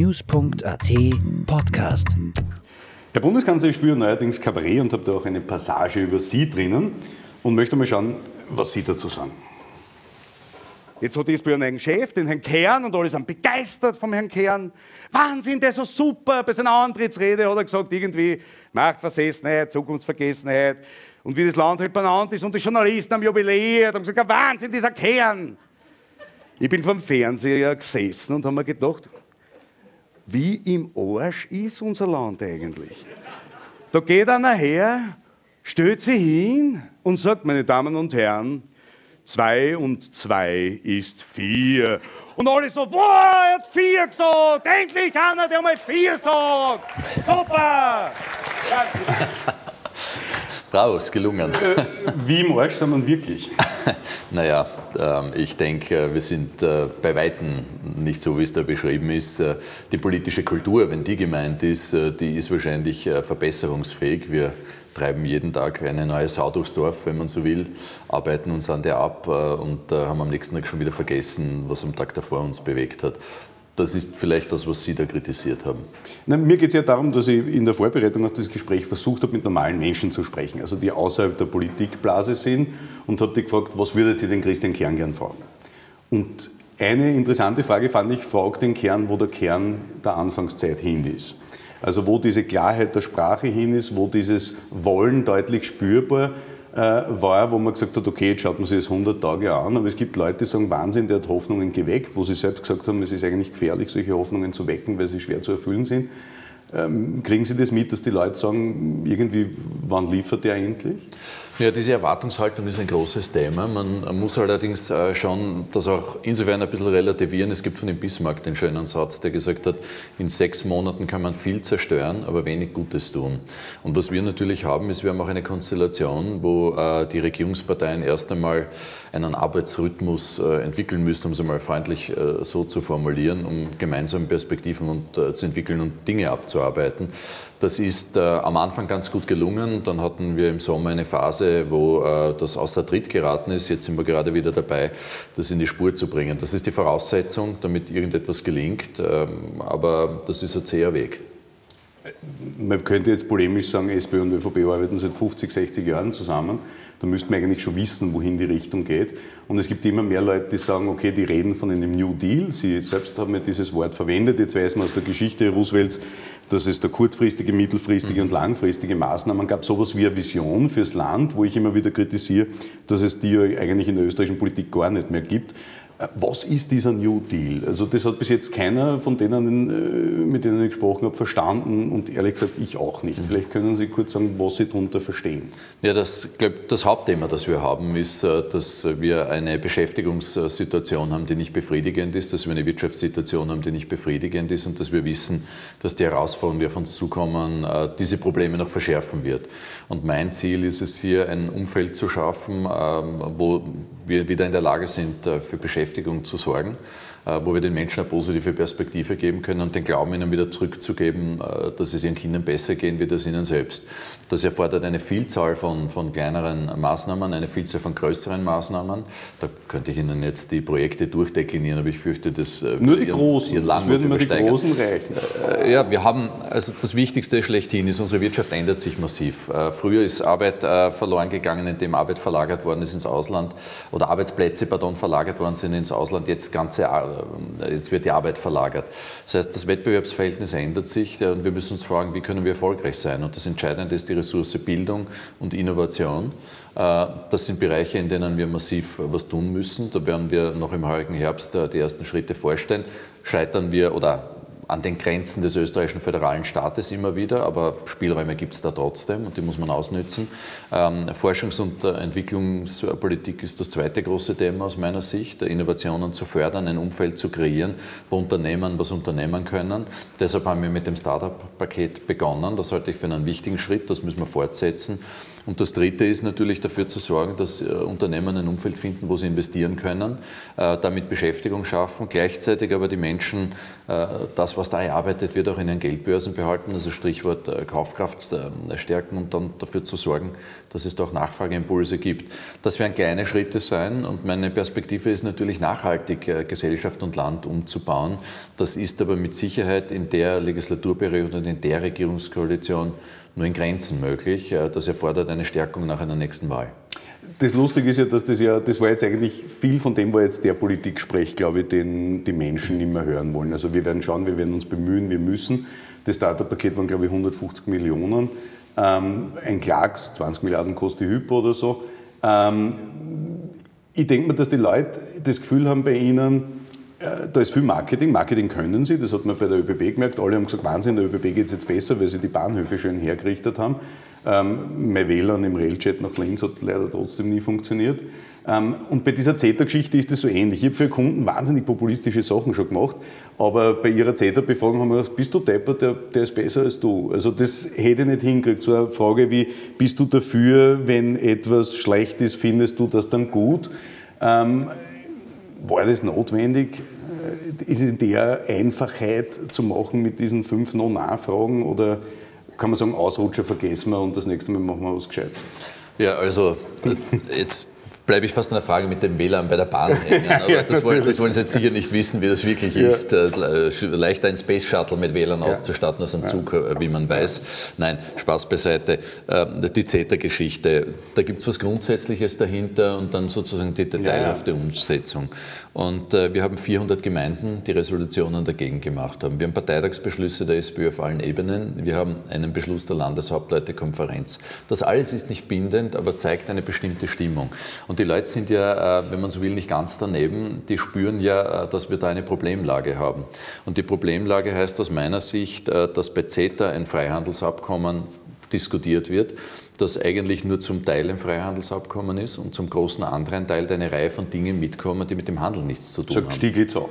news.at Podcast. Herr Bundeskanzler, ich spüre neuerdings Kabarett und habe da auch eine Passage über Sie drinnen und möchte mal schauen, was Sie dazu sagen. Jetzt hat SPÖ einen eigenen Chef, den Herrn Kern, und alle sind begeistert vom Herrn Kern. Wahnsinn, der ist so super. Bei seiner Antrittsrede hat er gesagt, irgendwie Machtversessenheit, Zukunftsvergessenheit und wie das Land halt benannt ist. Und die Journalisten haben jubiliert und gesagt, Wahnsinn, dieser Kern. Ich bin vom Fernseher gesessen und habe mir gedacht, wie im Arsch ist unser Land eigentlich? Da geht einer her, stellt sich hin und sagt, meine Damen und Herren, zwei und zwei ist vier. Und alle so, wow, er hat vier gesagt, endlich einer, der mal vier sagt. Super! Bravo, ist gelungen. Äh, wie im Arsch sind wir wirklich? naja, ähm, ich denke, wir sind äh, bei Weitem nicht so, wie es da beschrieben ist. Äh, die politische Kultur, wenn die gemeint ist, die ist wahrscheinlich verbesserungsfähig. Wir treiben jeden Tag eine neue Sau durchs Dorf, wenn man so will, arbeiten uns an der ab und haben am nächsten Tag schon wieder vergessen, was am Tag davor uns bewegt hat. Das ist vielleicht das, was Sie da kritisiert haben. Na, mir geht es ja darum, dass ich in der Vorbereitung auf das Gespräch versucht habe, mit normalen Menschen zu sprechen, also die außerhalb der Politikblase sind und habe die gefragt, was würdet ihr den Christian Kern gern fragen? Und eine interessante Frage fand ich, fragt den Kern, wo der Kern der Anfangszeit hin ist. Also wo diese Klarheit der Sprache hin ist, wo dieses Wollen deutlich spürbar äh, war, wo man gesagt hat, okay, jetzt schaut man sich das 100 Tage an, aber es gibt Leute, die sagen, Wahnsinn, der hat Hoffnungen geweckt, wo sie selbst gesagt haben, es ist eigentlich gefährlich, solche Hoffnungen zu wecken, weil sie schwer zu erfüllen sind. Ähm, kriegen Sie das mit, dass die Leute sagen, irgendwie, wann liefert der endlich? Ja, diese Erwartungshaltung ist ein großes Thema. Man muss allerdings äh, schon das auch insofern ein bisschen relativieren. Es gibt von dem Bismarck den schönen Satz, der gesagt hat, in sechs Monaten kann man viel zerstören, aber wenig Gutes tun. Und was wir natürlich haben, ist, wir haben auch eine Konstellation, wo äh, die Regierungsparteien erst einmal einen Arbeitsrhythmus äh, entwickeln müssen, um es einmal freundlich so zu formulieren, um gemeinsame Perspektiven zu entwickeln und Dinge abzuarbeiten. Das ist am Anfang ganz gut gelungen. Dann hatten wir im Sommer eine Phase, wo äh, das außer Tritt geraten ist. Jetzt sind wir gerade wieder dabei, das in die Spur zu bringen. Das ist die Voraussetzung, damit irgendetwas gelingt, ähm, aber das ist ein zäher Weg. Man könnte jetzt polemisch sagen, SPÖ und ÖVP arbeiten seit 50, 60 Jahren zusammen. Da müsste man eigentlich schon wissen, wohin die Richtung geht. Und es gibt immer mehr Leute, die sagen, okay, die reden von einem New Deal. Sie selbst haben ja dieses Wort verwendet. Jetzt weiß man aus der Geschichte Roosevelts, dass es da kurzfristige, mittelfristige und langfristige Maßnahmen gab. Sowas wie eine Vision fürs Land, wo ich immer wieder kritisiere, dass es die ja eigentlich in der österreichischen Politik gar nicht mehr gibt. Was ist dieser New Deal? Also das hat bis jetzt keiner von denen, äh, mit denen ich gesprochen habe, verstanden und ehrlich gesagt ich auch nicht. Mhm. Vielleicht können Sie kurz sagen, was Sie darunter verstehen. Ja, das, glaub, das Hauptthema, das wir haben, ist, äh, dass wir eine Beschäftigungssituation haben, die nicht befriedigend ist, dass wir eine Wirtschaftssituation haben, die nicht befriedigend ist und dass wir wissen, dass die Herausforderungen, die auf uns zukommen, äh, diese Probleme noch verschärfen wird. Und mein Ziel ist es hier, ein Umfeld zu schaffen, ähm, wo wir wieder in der Lage sind, für Beschäftigung zu sorgen, äh, wo wir den Menschen eine positive Perspektive geben können und den Glauben ihnen wieder zurückzugeben, äh, dass es ihren Kindern besser gehen wird als ihnen selbst. Das erfordert eine Vielzahl von, von kleineren Maßnahmen, eine Vielzahl von größeren Maßnahmen. Da könnte ich Ihnen jetzt die Projekte durchdeklinieren, aber ich fürchte, dass äh, Nur die ihren, großen, ihren das würden mir die großen reichen. Ja, wir haben, also das Wichtigste schlechthin ist, unsere Wirtschaft ändert sich massiv. Früher ist Arbeit verloren gegangen, indem Arbeit verlagert worden ist ins Ausland oder Arbeitsplätze, pardon, verlagert worden sind ins Ausland, jetzt, ganze, äh, jetzt wird die Arbeit verlagert. Das heißt, das Wettbewerbsverhältnis ändert sich und wir müssen uns fragen, wie können wir erfolgreich sein? Und das Entscheidende ist die Ressource Bildung und Innovation. Äh, das sind Bereiche, in denen wir massiv was tun müssen. Da werden wir noch im heurigen Herbst äh, die ersten Schritte vorstellen. Scheitern wir oder an den Grenzen des österreichischen föderalen Staates immer wieder, aber Spielräume gibt es da trotzdem und die muss man ausnützen. Ähm, Forschungs- und Entwicklungspolitik ist das zweite große Thema aus meiner Sicht, Innovationen zu fördern, ein Umfeld zu kreieren, wo Unternehmen was unternehmen können. Deshalb haben wir mit dem Startup-Paket begonnen. Das halte ich für einen wichtigen Schritt, das müssen wir fortsetzen. Und das Dritte ist natürlich dafür zu sorgen, dass äh, Unternehmen ein Umfeld finden, wo sie investieren können, äh, damit Beschäftigung schaffen, gleichzeitig aber die Menschen äh, das, was da erarbeitet wird, auch in ihren Geldbörsen behalten, also Stichwort Kaufkraft stärken und dann dafür zu sorgen, dass es doch Nachfrageimpulse gibt. Das werden kleine Schritte sein und meine Perspektive ist natürlich nachhaltig, Gesellschaft und Land umzubauen. Das ist aber mit Sicherheit in der Legislaturperiode und in der Regierungskoalition nur in Grenzen möglich. Äh, das erfordert eine Stärkung nach einer nächsten Wahl. Das Lustige ist ja, dass das ja, das war jetzt eigentlich viel von dem, war jetzt der Politik-Sprech, glaube ich, den die Menschen nicht mehr hören wollen. Also wir werden schauen, wir werden uns bemühen, wir müssen. Das Starterpaket waren, glaube ich, 150 Millionen. Ähm, ein Klacks, 20 Milliarden kostet die Hypo oder so. Ähm, ich denke mir, dass die Leute das Gefühl haben bei ihnen, da ist viel Marketing. Marketing können sie, das hat man bei der ÖBB gemerkt. Alle haben gesagt, Wahnsinn, der ÖBB geht es jetzt besser, weil sie die Bahnhöfe schön hergerichtet haben. Ähm, mein WLAN im Railjet nach Linz hat leider trotzdem nie funktioniert. Ähm, und bei dieser CETA-Geschichte ist es so ähnlich. Ich habe für Kunden wahnsinnig populistische Sachen schon gemacht, aber bei ihrer CETA-Befragung haben wir gesagt, bist du deppert, der, der ist besser als du. Also das hätte ich nicht hingekriegt. So eine Frage wie, bist du dafür, wenn etwas schlecht ist, findest du das dann gut? Ähm, war das notwendig? Äh, ist in der Einfachheit zu machen mit diesen fünf No-Nachfragen oder kann man sagen, Ausrutscher vergessen wir und das nächste Mal machen wir was Gescheites? Ja, also jetzt bleibe ich fast an der Frage mit dem WLAN bei der Bahn hängen. Aber ja, das, wollen, das, wollen, Sie jetzt sicher nicht wissen, wie das wirklich ja. ist. Äh, leichter ein Space Shuttle mit WLAN ja. auszustatten als ein Zug, äh, wie man weiß. Nein, Spaß beiseite. Ähm, die CETA-Geschichte, da gibt es was Grundsätzliches dahinter und dann sozusagen die detailhafte Umsetzung. Und äh, wir haben 400 Gemeinden, die Resolutionen dagegen gemacht haben. Wir haben Parteitagsbeschlüsse der SPÖ auf allen Ebenen. Wir haben einen Beschluss der Landeshauptleutekonferenz. Das alles ist nicht bindend, aber zeigt eine bestimmte Stimmung. Und die Leute sind ja, äh, wenn man so will, nicht ganz daneben. Die spüren ja, äh, dass wir da eine Problemlage haben. Und die Problemlage heißt aus meiner Sicht, äh, dass bei CETA ein Freihandelsabkommen diskutiert wird, das eigentlich nur zum Teil ein Freihandelsabkommen ist und zum großen anderen Teil eine Reihe von Dingen mitkommen, die mit dem Handel nichts zu tun Sagt haben. Stieglitz auch.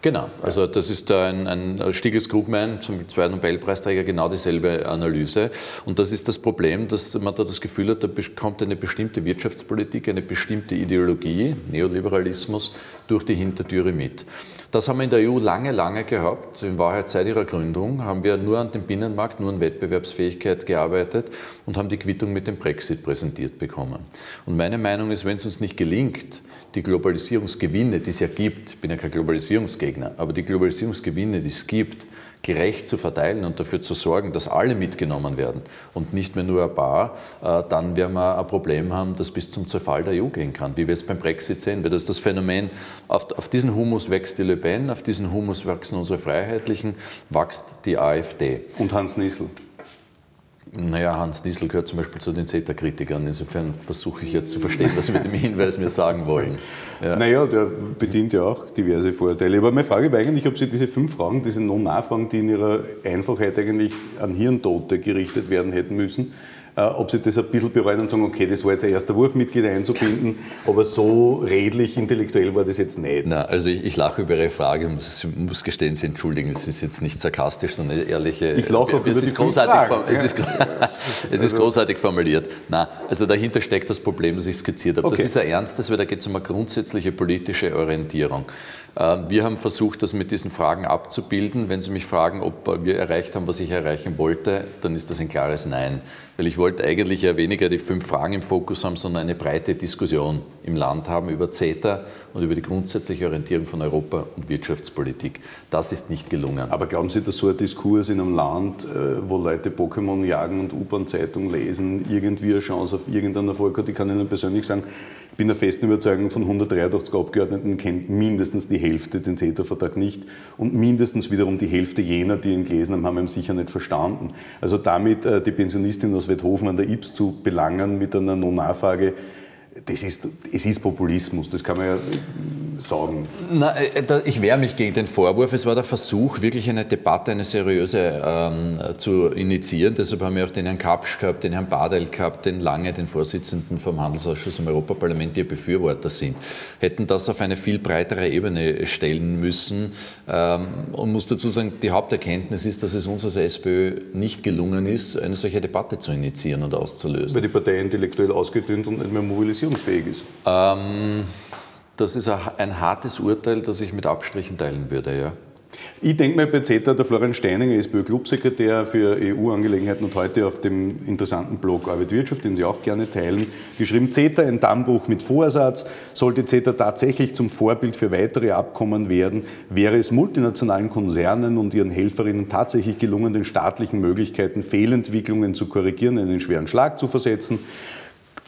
Genau, also das ist ein, ein Stiglitz Krugman, zum zweiten Nobelpreisträger, genau dieselbe Analyse. Und das ist das Problem, dass man da das Gefühl hat, da kommt eine bestimmte Wirtschaftspolitik, eine bestimmte Ideologie, Neoliberalismus, durch die Hintertüre mit. Das haben wir in der EU lange, lange gehabt. In Wahrheit seit ihrer Gründung haben wir nur an dem Binnenmarkt, nur an Wettbewerbsfähigkeit gearbeitet und haben die Quittung mit dem Brexit präsentiert bekommen. Und meine Meinung ist, wenn es uns nicht gelingt, die Globalisierungsgewinne, die es ja gibt, ich bin ja kein Globalisierungsgegner, aber die Globalisierungsgewinne, die es gibt, gerecht zu verteilen und dafür zu sorgen, dass alle mitgenommen werden und nicht mehr nur ein paar, äh, dann werden wir ein Problem haben, das bis zum Zerfall der EU gehen kann, wie wir jetzt beim Brexit sehen. Weil das ist das Phänomen, auf, auf diesen Humus wächst die Le Pen, auf diesen Humus wachsen unsere Freiheitlichen, wächst die AfD. Und Hans Niesel. Naja, Hans Niesel gehört zum Beispiel zu den CETA-Kritikern. Insofern versuche ich jetzt zu verstehen, was Sie mit dem Hinweis mir sagen wollen. Ja. Naja, der bedient ja auch diverse Vorteile. Aber meine Frage war eigentlich, ob Sie diese fünf Fragen, diese Non-Nachfragen, die in ihrer Einfachheit eigentlich an Hirntote gerichtet werden hätten müssen, ob Sie das ein bisschen bereuen und sagen, okay, das war jetzt ein erster Wurf, Mitglieder einzubinden, aber so redlich, intellektuell war das jetzt nicht. Na, also ich, ich lache über Ihre Frage, muss, muss gestehen, Sie entschuldigen, es ist jetzt nicht sarkastisch, sondern ehrliche... Ich lache auch es über ist großartig, es, ist, es ist großartig formuliert. Na, also dahinter steckt das Problem, das ich skizziert habe. Okay. Das ist ein ernstes, weil da geht es um eine grundsätzliche politische Orientierung. Ähm, wir haben versucht, das mit diesen Fragen abzubilden. Wenn Sie mich fragen, ob wir erreicht haben, was ich erreichen wollte, dann ist das ein klares Nein. Weil ich wollte eigentlich ja weniger die fünf Fragen im Fokus haben, sondern eine breite Diskussion im Land haben über CETA und über die grundsätzliche Orientierung von Europa und Wirtschaftspolitik. Das ist nicht gelungen. Aber glauben Sie, dass so ein Diskurs in einem Land, äh, wo Leute Pokémon jagen und U-Bahn-Zeitung lesen, irgendwie eine Chance auf irgendeinen Erfolg hat? Ich kann Ihnen persönlich sagen, bin der festen Überzeugung, von 183 Abgeordneten kennt mindestens die Hälfte den CETA-Vertrag nicht und mindestens wiederum die Hälfte jener, die ihn gelesen haben, haben ihn sicher nicht verstanden. Also damit äh, die Pensionistin aus Wetthofen an der Ips zu belangen mit einer No-Nachfrage, das ist, es ist Populismus, das kann man ja sagen. Na, äh, ich wehre mich gegen den Vorwurf. Es war der Versuch, wirklich eine Debatte, eine seriöse ähm, zu initiieren. Deshalb haben wir auch den Herrn Kapsch gehabt, den Herrn Badel gehabt, den Lange, den Vorsitzenden vom Handelsausschuss im Europaparlament, die Befürworter sind. Hätten das auf eine viel breitere Ebene stellen müssen. Ähm, und muss dazu sagen, die Haupterkenntnis ist, dass es uns als SPÖ nicht gelungen ist, eine solche Debatte zu initiieren und auszulösen. Weil die Partei intellektuell ausgedünnt und nicht mehr mobilisierungsfähig ist. Ähm, das ist ein hartes Urteil, das ich mit Abstrichen teilen würde, ja. Ich denke mal bei CETA, der Florian Steininger ist Clubsekretär für EU-Angelegenheiten und heute auf dem interessanten Blog Arbeit Wirtschaft, den Sie auch gerne teilen, geschrieben, CETA ein Dammbruch mit Vorsatz. Sollte CETA tatsächlich zum Vorbild für weitere Abkommen werden, wäre es multinationalen Konzernen und ihren Helferinnen tatsächlich gelungen, den staatlichen Möglichkeiten Fehlentwicklungen zu korrigieren, einen schweren Schlag zu versetzen.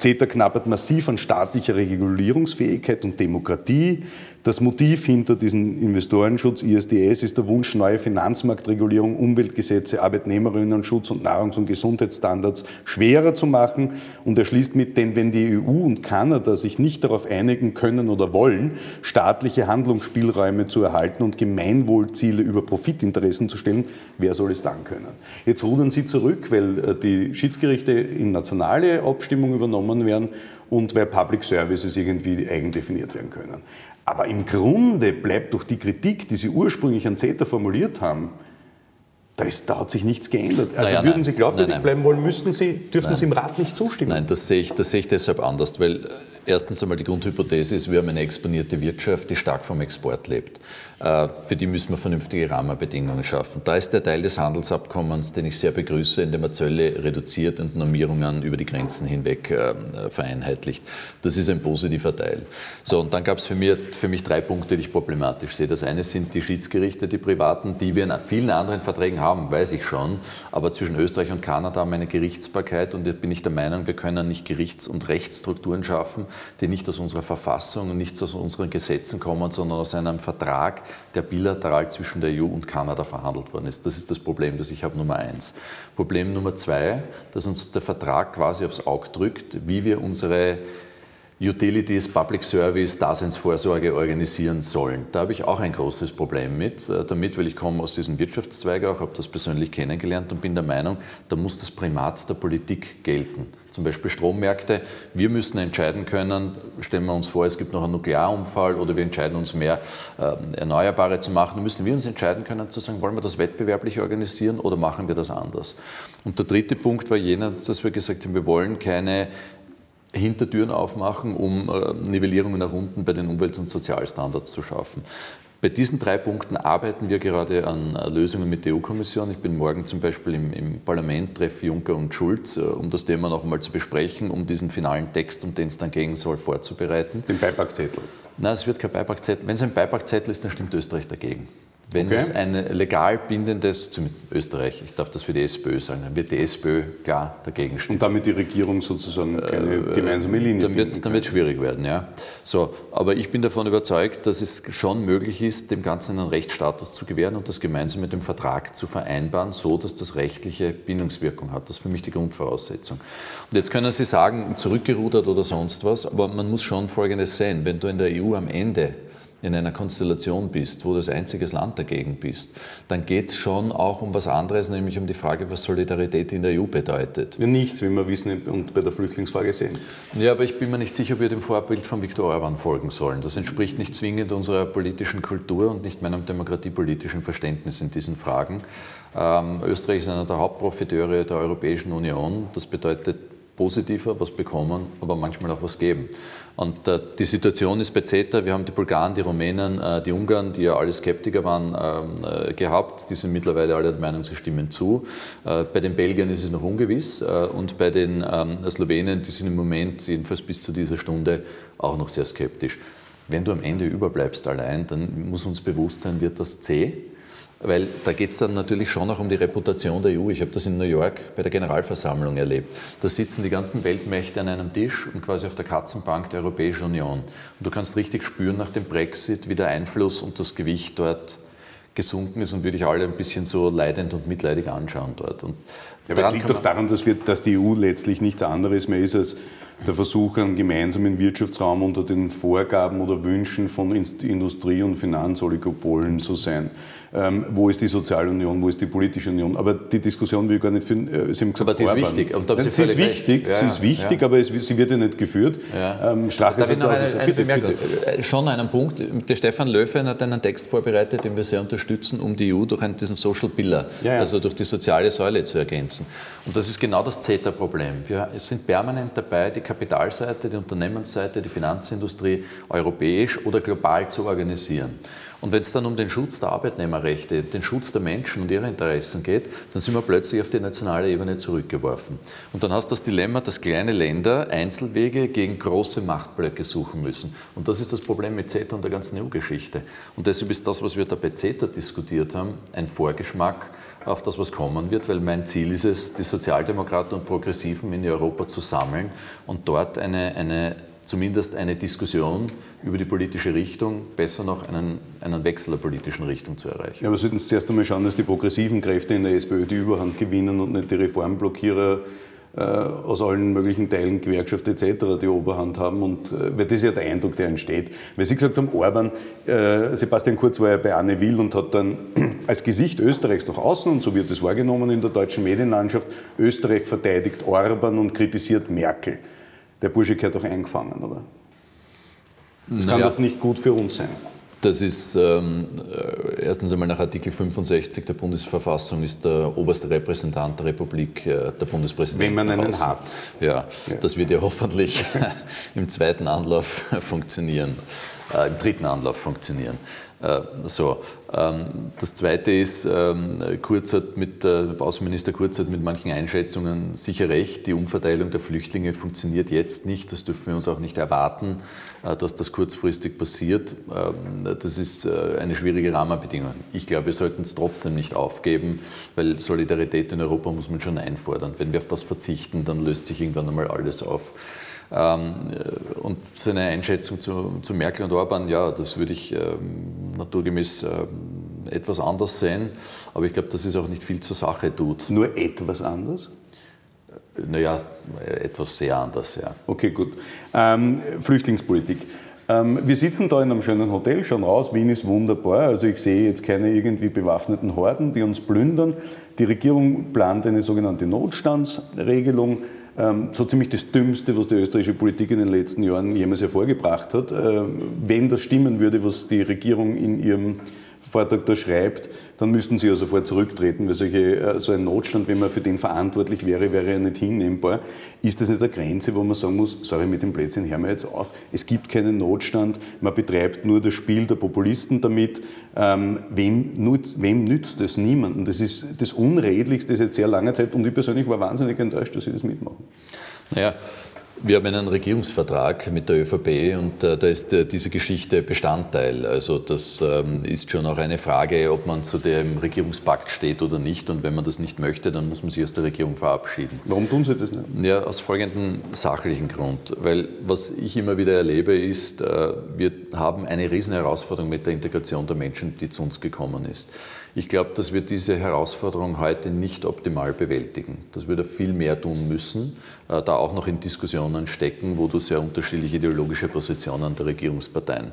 CETA knabbert massiv an staatlicher Regulierungsfähigkeit und Demokratie. Das Motiv hinter diesem Investorenschutz ISDS ist der Wunsch, neue Finanzmarktregulierung, Umweltgesetze, Arbeitnehmerinnenschutz und Nahrungs- und Gesundheitsstandards schwerer zu machen und er schließt mit, denn wenn die EU und Kanada sich nicht darauf einigen können oder wollen, staatliche Handlungsspielräume zu erhalten und Gemeinwohlziele über Profitinteressen zu stellen, wer soll es dann können? Jetzt rudern Sie zurück, weil äh, die Schiedsgerichte in nationale Abstimmung übernommen werden und weil Public Services irgendwie eigendefiniert werden können. Aber im Grunde bleibt durch die Kritik, die Sie ursprünglich an CETA formuliert haben, da, ist, da, hat sich nichts geändert. Also naja, würden nein. Sie glaubwürdig bleiben wollen, müssten Sie, dürften nein. Sie im Rat nicht zustimmen? Nein, das sehe ich, das sehe ich deshalb anders, weil erstens einmal die Grundhypothese ist, wir haben eine exponierte Wirtschaft, die stark vom Export lebt. Äh, für die müssen wir vernünftige Rahmenbedingungen schaffen. Da ist der Teil des Handelsabkommens, den ich sehr begrüße, in dem er Zölle reduziert und Normierungen über die Grenzen hinweg äh, vereinheitlicht. Das ist ein positiver Teil. So, und dann gab es für mich, für mich drei Punkte, die ich problematisch sehe. Das eine sind die Schiedsgerichte, die privaten, die wir in vielen anderen Verträgen haben, weiß ich schon. Aber zwischen Österreich und Kanada haben wir eine Gerichtsbarkeit und da bin ich der Meinung, wir können nicht Gerichts- und Rechtsstrukturen schaffen, die nicht aus unserer Verfassung und nicht aus unseren Gesetzen kommen, sondern aus einem Vertrag, der bilateral zwischen der EU und Kanada verhandelt worden ist. Das ist das Problem, das ich habe, Nummer eins. Problem Nummer zwei, dass uns der Vertrag quasi aufs Auge drückt, wie wir unsere Utilities, Public Service, Daseinsvorsorge organisieren sollen. Da habe ich auch ein großes Problem mit, äh, damit, weil ich komme aus diesem Wirtschaftszweig auch, habe das persönlich kennengelernt und bin der Meinung, da muss das Primat der Politik gelten. Zum Beispiel Strommärkte. Wir müssen entscheiden können, stellen wir uns vor, es gibt noch einen Nuklearunfall oder wir entscheiden uns mehr äh, Erneuerbare zu machen, dann müssen wir uns entscheiden können zu sagen, wollen wir das wettbewerblich organisieren oder machen wir das anders. Und der dritte Punkt war jener, dass wir gesagt haben, wir wollen keine Hintertüren aufmachen, um äh, Nivellierungen nach unten bei den Umwelt- und Sozialstandards zu schaffen. Bei diesen drei Punkten arbeiten wir gerade an äh, Lösungen mit der EU-Kommission. Ich bin morgen zum Beispiel im, im, Parlament, treffe Juncker und Schulz, äh, um das Thema noch einmal zu besprechen, um diesen finalen Text, um den es dann gehen soll, vorzubereiten. Den Beipackzettel? Nein, es wird kein Beipackzettel. Wenn es ein Beipackzettel ist, dann stimmt Österreich dagegen. Wenn okay. es ein legal bindendes, Österreich, ich darf das für die SPÖ sagen, dann wird die SPÖ klar dagegen stimmen. Und damit die Regierung sozusagen keine äh, gemeinsame Linie Dann wird es schwierig werden, ja. So, aber ich bin davon überzeugt, dass es schon möglich ist, dem Ganzen einen Rechtsstatus zu gewähren und das gemeinsam mit dem Vertrag zu vereinbaren, so dass das rechtliche Bindungswirkung hat. Das ist für mich die Grundvoraussetzung. Und jetzt können Sie sagen, zurückgerudert oder sonst was, aber man muss schon Folgendes sehen. Wenn du in der EU am Ende in einer Konstellation bist, wo du das einziges Land dagegen bist, dann geht es schon auch um was anderes, nämlich um die Frage, was Solidarität in der EU bedeutet. Ja, nichts, wie wir wissen und bei der Flüchtlingsfrage sehen. Ja, aber ich bin mir nicht sicher, ob wir dem Vorbild von Viktor Orban folgen sollen. Das entspricht nicht zwingend unserer politischen Kultur und nicht meinem demokratiepolitischen Verständnis in diesen Fragen. Ähm, Österreich ist einer der Hauptprofiteure der Europäischen Union. Das bedeutet positiver was bekommen, aber manchmal auch was geben. Und äh, die Situation ist bei CETA, wir haben die Bulgaren, die Rumänen, äh, die Ungarn, die ja alle Skeptiker waren, ähm, äh, gehabt. Die sind mittlerweile alle der Meinung, sie stimmen zu. Äh, bei den Belgiern ist es noch ungewiss äh, und bei den ähm, Slowenen, die sind im Moment, jedenfalls bis zu dieser Stunde, auch noch sehr skeptisch. Wenn du am Ende überbleibst allein, dann muss uns bewusst sein, wird das zäh weil da geht es dann natürlich schon auch um die Reputation der EU. Ich habe das in New York bei der Generalversammlung erlebt. Da sitzen die ganzen Weltmächte an einem Tisch und quasi auf der Katzenbank der Europäischen Union. Und du kannst richtig spüren nach dem Brexit, wie der Einfluss und das Gewicht dort gesunken ist und würde ich alle ein bisschen so leidend und mitleidig anschauen dort. Und Ja, aber es liegt doch daran, dass, wir, dass die EU letztlich nichts anderes mehr ist als der Versuch, einen gemeinsamen Wirtschaftsraum unter den Vorgaben oder Wünschen von Industrie- und Finanzoligopolen zu sein. Ähm, wo ist die Sozialunion, wo ist die politische Union? Aber die Diskussion will ich gar nicht finden. Äh, sie haben gesagt, aber die ist Orban. wichtig. Und Nein, sie ist wichtig, ja, sie ist wichtig, ja. aber es, sie wird ja nicht geführt. Ja. Ähm, Strache sagt also, eine, eine bitte. Äh, schon einen Punkt. Der Stefan Löfven hat einen Text vorbereitet, den wir sehr unterstützen, um die EU durch einen, diesen Social Pillar, also durch die soziale Säule zu ergänzen. Und das ist genau das CETA-Problem. Wir sind permanent dabei, die Kapitalseite, die Unternehmensseite, die Finanzindustrie europäisch oder global zu organisieren. Und wenn es dann um den Schutz der Arbeitnehmerrechte, den Schutz der Menschen und ihrer Interessen geht, dann sind wir plötzlich auf die nationale Ebene zurückgeworfen. Und dann hast du das Dilemma, dass kleine Länder Einzelwege gegen große Machtblöcke suchen müssen. Und das ist das Problem mit CETA und der ganzen EU-Geschichte. Und deshalb ist das, was wir da bei CETA diskutiert haben, ein Vorgeschmack auf das, was kommen wird, weil mein Ziel ist es, die Sozialdemokraten und Progressiven in Europa zu sammeln und dort eine, eine zumindest eine Diskussion über die politische Richtung, besser noch einen, einen Wechsel der politischen Richtung zu erreichen. Ja, aber sollten Sie zuerst einmal schauen, dass die progressiven Kräfte in der SPÖ die Überhand gewinnen und nicht die Reformblockierer aus allen möglichen Teilen, Gewerkschaft etc. die Oberhand haben. Und, äh, weil das ist ja der Eindruck, der entsteht. Weil Sie gesagt haben, Orban, äh, Sebastian Kurz war ja bei Anne Will und hat dann als Gesicht Österreichs nach außen, und so wird es wahrgenommen in der deutschen Medienlandschaft, Österreich verteidigt Orban und kritisiert Merkel der Bursche gehört doch eingefangen, oder? Das naja, kann doch nicht gut für uns sein. Das ist ähm, äh, erstens einmal nach Artikel 65 der Bundesverfassung ist der oberste Repräsentant der Republik äh, der Bundespräsident. Wenn man einen hat. Ja, ja, das wird ja hoffentlich im zweiten Anlauf funktionieren, äh, im dritten Anlauf funktionieren. Äh, so. Ähm, das Zweite ist, ähm, Kurz hat mit, Außenminister Kurz hat mit manchen Einschätzungen sicher recht, die Umverteilung der Flüchtlinge funktioniert jetzt nicht, das dürfen wir uns auch nicht erwarten, äh, dass das kurzfristig passiert. Ähm, das ist äh, eine schwierige Rahmenbedingung. Ich glaube, wir sollten es trotzdem nicht aufgeben, weil Solidarität in Europa muss man schon einfordern. Wenn wir auf das verzichten, dann löst sich irgendwann einmal alles auf. Ähm, und seine Einschätzung zu, zu, Merkel und Orban, ja, das würde ich ähm, naturgemäß ähm, etwas anders sehen. Aber ich glaube, dass es auch nicht viel zur Sache tut. Nur etwas anders? Naja, etwas sehr anders, ja. Okay, gut. Ähm, Flüchtlingspolitik. Ähm, wir sitzen da in einem schönen Hotel, schauen raus, Wien ist wunderbar. Also ich sehe jetzt keine irgendwie bewaffneten Horden, die uns plündern. Die Regierung plant eine sogenannte Notstandsregelung so ziemlich das Dümmste, was die österreichische Politik in den letzten Jahren jemals hervorgebracht hat. Ähm, wenn das stimmen würde, was die Regierung in ihrem Vortrag da schreibt, dann müssten sie ja sofort zurücktreten, weil solche, äh, so ein Notstand, wenn man für den verantwortlich wäre, wäre ja nicht hinnehmbar. Ist das nicht eine Grenze, wo man sagen muss, sorry, mit dem Plätzchen hören wir jetzt auf, es gibt keinen Notstand, man betreibt nur das Spiel der Populisten damit, ähm, wem, nützt, wem nützt das? Niemanden. Das ist das Unredlichste seit sehr langer Zeit und ich persönlich war wahnsinnig enttäuscht, dass sie das mitmachen. Naja, wir haben einen Regierungsvertrag mit der ÖVP und äh, da ist äh, diese Geschichte Bestandteil. Also das ähm, ist schon auch eine Frage, ob man zu dem Regierungspakt steht oder nicht. Und wenn man das nicht möchte, dann muss man sich aus der Regierung verabschieden. Warum tun Sie das nicht? Ja, aus folgendem sachlichen Grund. Weil was ich immer wieder erlebe, ist, äh, wir haben eine riesen Herausforderung mit der Integration der Menschen, die zu uns gekommen ist. Ich glaube, dass wir diese Herausforderung heute nicht optimal bewältigen. Dass wir da viel mehr tun müssen, äh, da auch noch in Diskussionen stecken, wo du sehr unterschiedliche ideologische Positionen der Regierungsparteien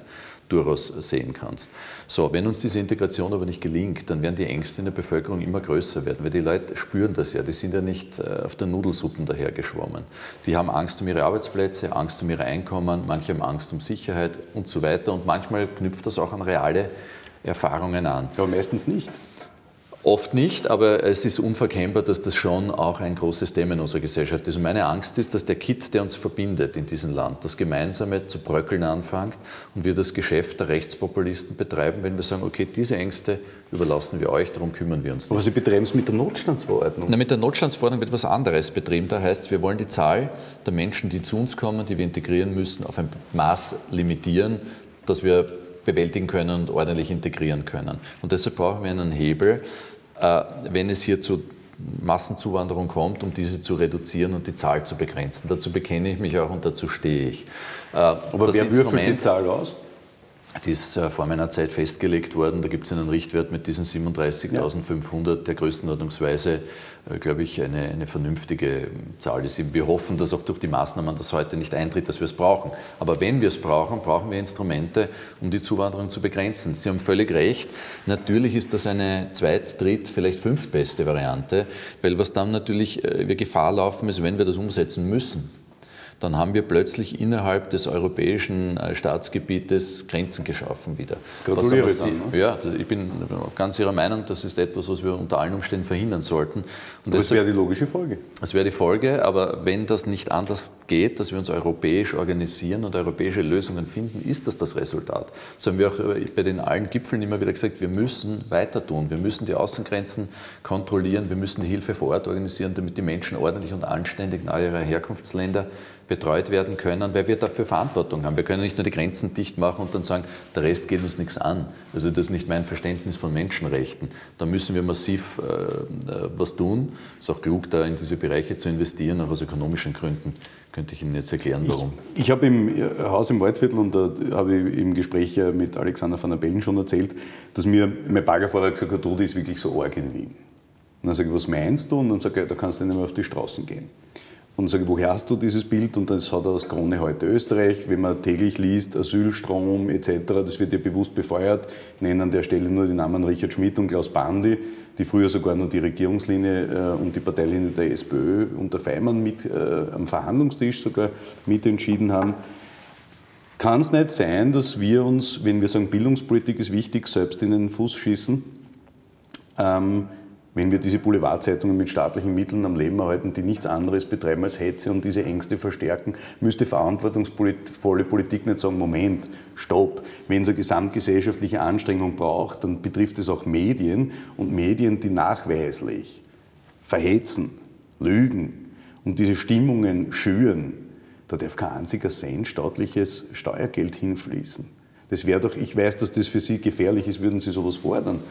durchaus sehen kannst. So, wenn uns diese Integration aber nicht gelingt, dann werden die Ängste in der Bevölkerung immer größer werden, weil die Leute spüren das ja, die sind ja nicht äh, auf der Nudelsuppen dahergeschwommen. Die haben Angst um ihre Arbeitsplätze, Angst um ihre Einkommen, manche haben Angst um Sicherheit und so weiter und manchmal knüpft das auch an reale Erfahrungen an. Aber meistens nicht. Oft nicht, aber es ist unverkennbar, dass das schon auch ein großes Thema in unserer Gesellschaft ist. Und meine Angst ist, dass der Kit, der uns verbindet in diesem Land, das Gemeinsame zu bröckeln anfängt und wir das Geschäft der Rechtspopulisten betreiben, wenn wir sagen, okay, diese Ängste überlassen wir euch, darum kümmern wir uns nicht. Aber Sie betreiben es mit der Notstandsverordnung? Na, mit der Notstandsverordnung wird etwas anderes betrieben. Da heißt es, wir wollen die Zahl der Menschen, die zu uns kommen, die wir integrieren müssen, auf ein Maß limitieren, dass wir bewältigen können und ordentlich integrieren können. Und deshalb brauchen wir einen Hebel, äh, wenn es hier zu Massenzuwanderung kommt, um diese zu reduzieren und die Zahl zu begrenzen. Dazu bekenne ich mich auch und dazu stehe ich. Äh, Aber wer würfelt die Zahl aus? Die ist äh, vor meiner Zeit festgelegt worden. Da gibt es einen Richtwert mit diesen 37.500, der größtenordnungsweise, äh, glaube ich, eine, eine vernünftige Zahl ist. Wir hoffen, dass auch durch die Maßnahmen das heute nicht eintritt, dass wir es brauchen. Aber wenn wir es brauchen, brauchen wir Instrumente, um die Zuwanderung zu begrenzen. Sie haben völlig recht. Natürlich ist das eine zweit-, dritt-, vielleicht fünftbeste Variante, weil was dann natürlich äh, wir Gefahr laufen ist, wenn wir das umsetzen müssen dann haben wir plötzlich innerhalb des europäischen äh, Staatsgebietes Grenzen geschaffen wieder. Gratuliere Sie, dann, ne? Ja, ich bin ganz Ihrer Meinung, das ist etwas, was wir unter allen Umständen verhindern sollten. Und das wäre die logische Folge. Das wäre die Folge, aber wenn das nicht anders geht, dass wir uns europäisch organisieren und europäische Lösungen finden, ist das das Resultat. Das haben wir auch äh, bei den allen Gipfeln immer wieder gesagt, wir müssen weiter tun. Wir müssen die Außengrenzen kontrollieren, wir müssen die Hilfe vor Ort organisieren, damit die Menschen ordentlich und anständig nahe ihrer Herkunftsländer betreut werden können, weil wir dafür Verantwortung haben. Wir können nicht nur die Grenzen dicht machen und dann sagen, der Rest geht uns nichts an. Also das ist nicht mein Verständnis von Menschenrechten. Da müssen wir massiv äh, äh was tun. Es ist auch klug, da in diese Bereiche zu investieren, auch aus ökonomischen Gründen könnte ich Ihnen jetzt erklären, warum. Ich, ich habe im äh, Haus im Waldviertel und da habe ich im Gespräch mit Alexander van der Bellen schon erzählt, dass mir mein Baggerfahrer gesagt hat, du, ist wirklich so arg in Wien. Und dann sage ich, was meinst du? Und dann sage ich, da kannst du nicht mehr auf die Straßen gehen. Und sage, woher hast du dieses Bild? Und das hat er aus Krone heute Österreich. Wenn man täglich liest, Asylstrom etc., das wird ja bewusst befeuert. Ich nenne an der Stelle nur die Namen Richard Schmidt und Klaus Bandi, die früher sogar noch die Regierungslinie äh, und die Parteilinie der SPÖ unter Feimann mit äh, am Verhandlungstisch sogar mitentschieden haben. Kann es nicht sein, dass wir uns, wenn wir sagen, Bildungspolitik ist wichtig, selbst in den Fuß schießen? Ähm, wenn wir diese Boulevardzeitungen mit staatlichen Mitteln am Leben erhalten, die nichts anderes betreiben als Hetze und diese Ängste verstärken, müsste verantwortungsvolle Politik nicht sagen, Moment, stopp. Wenn es eine gesamtgesellschaftliche Anstrengung braucht, dann betrifft es auch Medien und Medien, die nachweislich verhetzen, lügen und diese Stimmungen schüren. Da darf kein einziger Cent staatliches Steuergeld hinfließen. Das wäre doch, ich weiß, dass das für Sie gefährlich ist, würden Sie sowas fordern.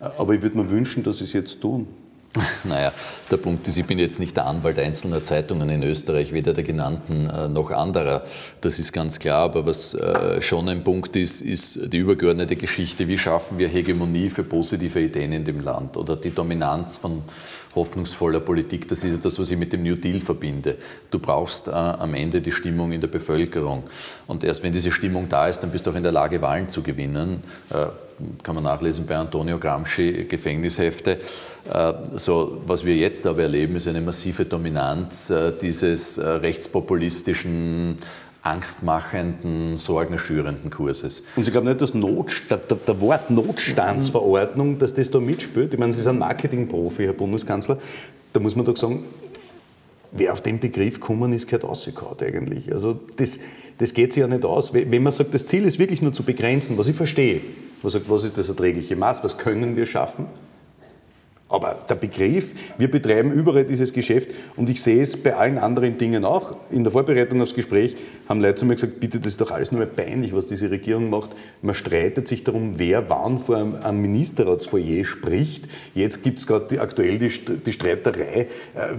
Aber ich würde mir wünschen, dass Sie es jetzt tun. Naja, der Punkt ist, ich bin jetzt nicht der Anwalt einzelner Zeitungen in Österreich, weder der genannten äh, noch anderer. Das ist ganz klar. Aber was äh, schon ein Punkt ist, ist die übergeordnete Geschichte. Wie schaffen wir Hegemonie für positive Ideen in dem Land oder die Dominanz von hoffnungsvoller Politik. Das ist das, was ich mit dem New Deal verbinde. Du brauchst äh, am Ende die Stimmung in der Bevölkerung. Und erst wenn diese Stimmung da ist, dann bist du auch in der Lage, Wahlen zu gewinnen. Kann man nachlesen bei Antonio Gramsci, Gefängnishefte. Äh, so, was wir jetzt aber erleben, ist eine massive Dominanz äh, dieses äh, rechtspopulistischen angstmachenden, sorgenschürenden Kurses. Und Sie glauben nicht, dass Not, der, der, Wort Notstandsverordnung, dass das da mitspielt? Ich meine, Sie sind Marketingprofi, Herr Bundeskanzler. Da muss man doch sagen, wer auf den Begriff gekommen ist, gehört rausgehauen eigentlich. Also das, das geht sich ja nicht aus. Wenn man sagt, das Ziel ist wirklich nur zu begrenzen, was ich verstehe, was, sagt, was ist das erträgliche Maß, was können wir schaffen, aber der Begriff, wir betreiben überall dieses Geschäft und ich sehe es bei allen anderen Dingen auch. In der Vorbereitung aufs Gespräch haben Leute zu mir gesagt, bitte, das ist doch alles nur peinlich, was diese Regierung macht. Man streitet sich darum, wer wann vor einem Ministerratsfoyer spricht. Jetzt gibt es gerade aktuell die, die, Streiterei, äh,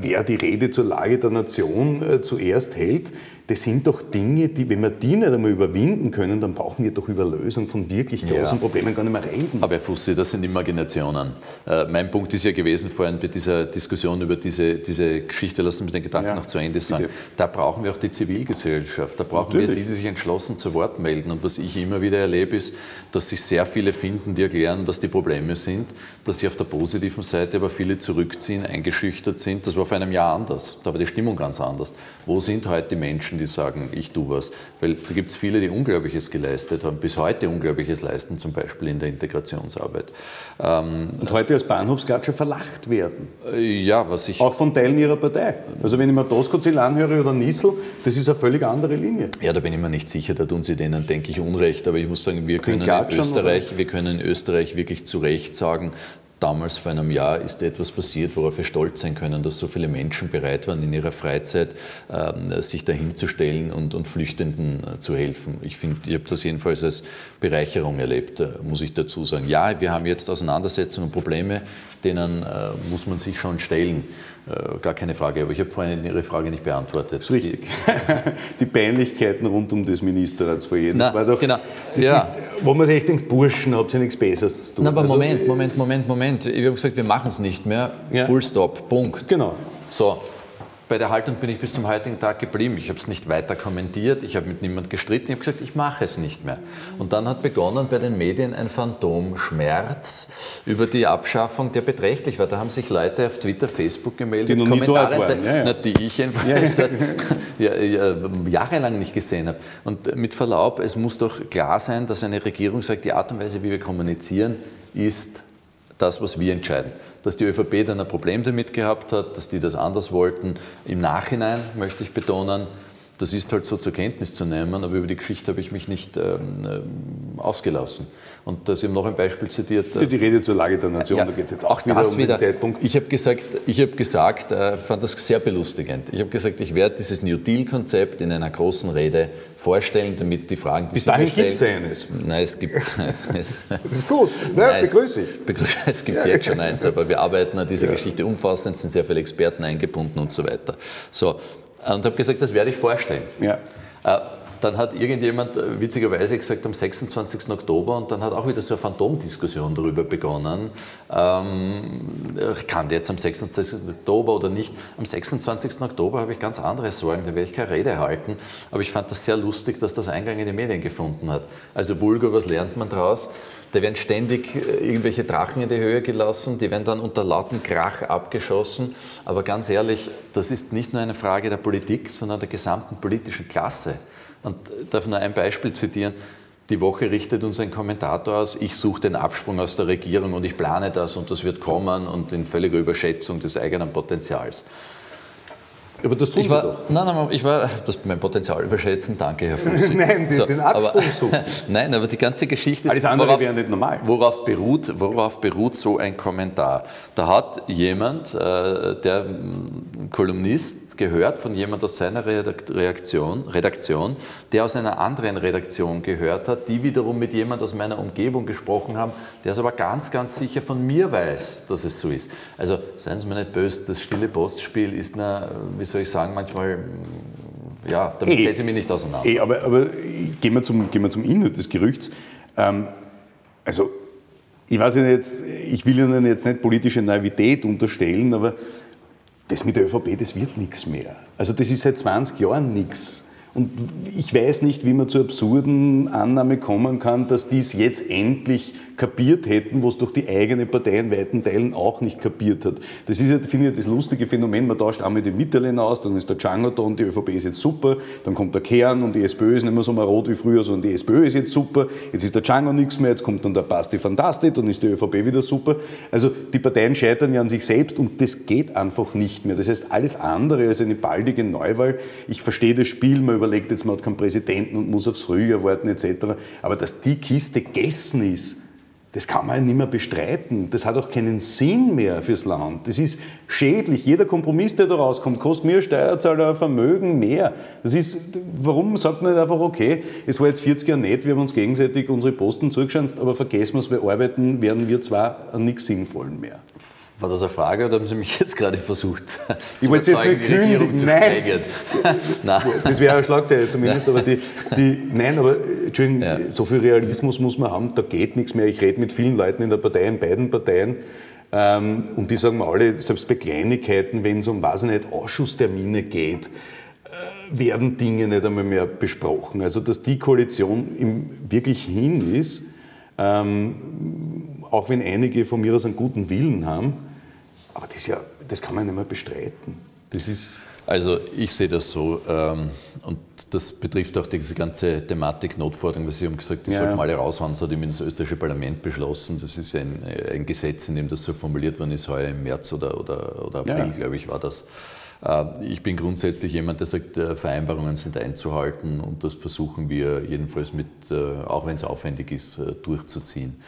wer die Rede zur Lage der Nation äh, zuerst hält das sind doch Dinge, die, wenn wir die nicht einmal überwinden können, dann brauchen wir doch über Lösung von wirklich großen ja. Problemen gar nicht mehr reden. Aber Herr Fussi, das sind Imaginationen. Äh, mein Punkt ist ja gewesen vorhin bei dieser Diskussion über diese, diese Geschichte, lassen Sie mich den Gedanken ja. noch zu Ende sagen, Bitte. da brauchen wir auch die Zivilgesellschaft, da brauchen Natürlich. wir die, die sich entschlossen zu Wort melden. Und was ich immer wieder erlebe, ist, dass sich sehr viele finden, die erklären, was die Probleme sind, dass sich auf der positiven Seite aber viele zurückziehen, eingeschüchtert sind. Das war vor einem Jahr anders, da war die Stimmung ganz anders. Wo sind heute die Menschen, die sagen, ich tue was. Weil da gibt es viele, die Unglaubliches geleistet haben, bis heute Unglaubliches leisten, zum Beispiel in der Integrationsarbeit. Ähm, Und heute als Bahnhofsklatscher verlacht werden. Äh, ja, was ich... Auch von Teilen ihrer Partei. Also wenn ich mir Doskozil anhöre oder Niesel, das ist eine völlig andere Linie. Ja, da bin ich mir nicht sicher, da tun sie denen, denke ich, Unrecht. Aber ich muss sagen, wir können, in Österreich, wir können in Österreich wirklich zu Recht sagen, damals vor einem Jahr ist etwas passiert, worauf wir stolz sein können, dass so viele Menschen bereit waren, in ihrer Freizeit äh, sich dahinzustellen und, und Flüchtenden äh, zu helfen. Ich finde, ich habe das jedenfalls als Bereicherung erlebt, äh, muss ich dazu sagen. Ja, wir haben jetzt Auseinandersetzungen und Probleme, denen äh, muss man sich schon stellen. Äh, gar keine Frage, aber ich habe vorhin Ihre Frage nicht beantwortet. Das ist richtig. Die Peinlichkeiten rund um das Ministerratsfoyer, das Na, war doch, genau. das ja. ist, wo man sich echt denkt, Burschen, habt ihr nichts Besseres zu tun. Na, aber also, Moment, Moment, Moment, Moment. Ich habe gesagt, wir machen es nicht mehr. Ja. Full stop, Punkt. Genau. So, bei der Haltung bin ich bis zum heutigen Tag geblieben. Ich habe es nicht weiter kommentiert, ich habe mit niemandem gestritten, ich habe gesagt, ich mache es nicht mehr. Und dann hat begonnen bei den Medien ein Phantomschmerz über die Abschaffung, der beträchtlich war. Da haben sich Leute auf Twitter, Facebook gemeldet, die Kommentare waren, ja, ja. die ich jedenfalls ja. ja, jahrelang nicht gesehen habe. Und mit Verlaub, es muss doch klar sein, dass eine Regierung sagt, die Art und Weise, wie wir kommunizieren, ist das, was wir entscheiden. Dass die ÖVP dann ein Problem damit gehabt hat, dass die das anders wollten. Im Nachhinein möchte ich betonen, das ist halt so zur Kenntnis zu nehmen, aber über die Geschichte habe ich mich nicht ähm, ähm ausgelassen. Und Sie haben noch ein Beispiel zitiert. Die Rede zur Lage der Nation, ja, da geht es jetzt auch, auch wieder um wieder. den Zeitpunkt. Ich habe gesagt, ich habe gesagt, äh, fand das sehr belustigend. Ich habe gesagt, ich werde dieses New Deal-Konzept in einer großen Rede vorstellen, damit die Fragen, die Bis dahin gibt es eines. Nein, es gibt... es, das ist gut, ne? Nein, begrüße ich. Begrüße, es gibt ja, jetzt schon eins, aber wir arbeiten an dieser ja. Geschichte umfassend, sind sehr viele Experten eingebunden und so weiter. So, und habe gesagt, das werde ich vorstellen. Ja. Dann hat irgendjemand äh, witzigerweise gesagt am 26. Oktober und dann hat auch wieder so eine Phantomdiskussion darüber begonnen. Ähm, kann jetzt am 26. Oktober oder nicht? Am 26. Oktober habe ich ganz andere Sorgen, da werde ich keine Rede halten. Aber ich fand das sehr lustig, dass das Eingang in die Medien gefunden hat. Also Bulgar, was lernt man daraus? Da werden ständig äh, irgendwelche Drachen in die Höhe gelassen, die werden dann unter lauten Krach abgeschossen. Aber ganz ehrlich, das ist nicht nur eine Frage der Politik, sondern der gesamten politischen Klasse. Und darf nur ein Beispiel zitieren. Die Woche richtet uns ein Kommentator aus, ich suche den Absprung aus der Regierung und ich plane das und das wird kommen und in völliger Überschätzung des eigenen Potenzials. Aber das tun ich war, doch. Nein, nein, ich war, das mein Potenzial überschätzen, danke, Herr Fussi. nein, so, den Absprung aber, Nein, aber die ganze Geschichte ist, Alles andere worauf, wäre nicht normal. Worauf beruht, worauf beruht so ein Kommentar? Da hat jemand, äh, der Kolumnist, gehört von jemand aus seiner Redaktion, Redaktion, der aus einer anderen Redaktion gehört hat, die wiederum mit jemand aus meiner Umgebung gesprochen haben, der es aber ganz, ganz sicher von mir weiß, dass es so ist. Also seien Sie mir nicht böse, das stille Postspiel ist, eine, wie soll ich sagen, manchmal ja, damit ey, setzen Sie mich nicht auseinander. Ey, aber, aber gehen, wir zum, gehen wir zum Inhalt des Gerüchts. Ähm, also, ich weiß ja nicht, ich will Ihnen jetzt nicht politische Naivität unterstellen, aber das mit der ÖVP, das wird nichts mehr. Also das ist seit 20 Jahren nichts. Und ich weiß nicht, wie man zur absurden Annahme kommen kann, dass die es jetzt endlich kapiert hätten, was durch die eigene Partei in weiten Teilen auch nicht kapiert hat. Das ist, ja, finde ich, das lustige Phänomen. Man tauscht einmal die Mitterlehner aus, dann ist der Django da und die ÖVP ist jetzt super. Dann kommt der Kern und die SPÖ ist nicht mehr so marot wie früher, sondern die SPÖ ist jetzt super. Jetzt ist der Django nichts mehr, jetzt kommt dann der Basti Fantasti, dann ist die ÖVP wieder super. Also die Parteien scheitern ja an sich selbst und das geht einfach nicht mehr. Das heißt, alles andere als eine baldige Neuwahl. Ich verstehe das Spiel, man überlegt jetzt, man hat keinen Präsidenten und muss aufs Frühjahr warten etc. Aber dass die Kiste gegessen ist, das kann man ja nicht mehr bestreiten. Das hat auch keinen Sinn mehr fürs Land. Das ist schädlich. Jeder Kompromiss, der da rauskommt, kostet mir Steuerzahler Vermögen mehr. Das ist, warum sagt man nicht einfach, okay, es war jetzt 40 Jahre nett, wir haben uns gegenseitig unsere Posten zugeschanzt, aber vergessen wir es, wir arbeiten, werden wir zwar an nichts Sinnvollen mehr. War das eine Frage oder haben Sie mich jetzt gerade versucht ich wollte jetzt nicht kündigen, nein. nein. Das wäre eine Schlagzeile zumindest, aber die, die nein, aber Entschuldigung, ja. so viel Realismus muss man haben, da geht nichts mehr. Ich rede mit vielen Leuten in der Partei, in beiden Parteien, ähm, und die sagen mir alle, selbst bei Kleinigkeiten, wenn es um, weiß ich nicht, Ausschusstermine geht, äh, werden Dinge nicht einmal mehr besprochen. Also, dass die Koalition im, wirklich hin ist, ähm, auch wenn einige von mir aus einen guten Willen haben, aber das, ja, das kann man nicht mehr bestreiten. Das ist also ich sehe das so ähm, und das betrifft auch diese ganze Thematik Notforderung, weil Sie haben gesagt, die ja. sollten alle raushauen, das hat eben das österreichische Parlament beschlossen. Das ist ein, ein, Gesetz, in dem das so formuliert worden ist, heuer im März oder, oder, oder April, ja. glaube ich, war das. Äh, ich bin grundsätzlich jemand, der sagt, äh, Vereinbarungen sind einzuhalten und das versuchen wir jedenfalls mit, äh, auch wenn es aufwendig ist, durchzuziehen.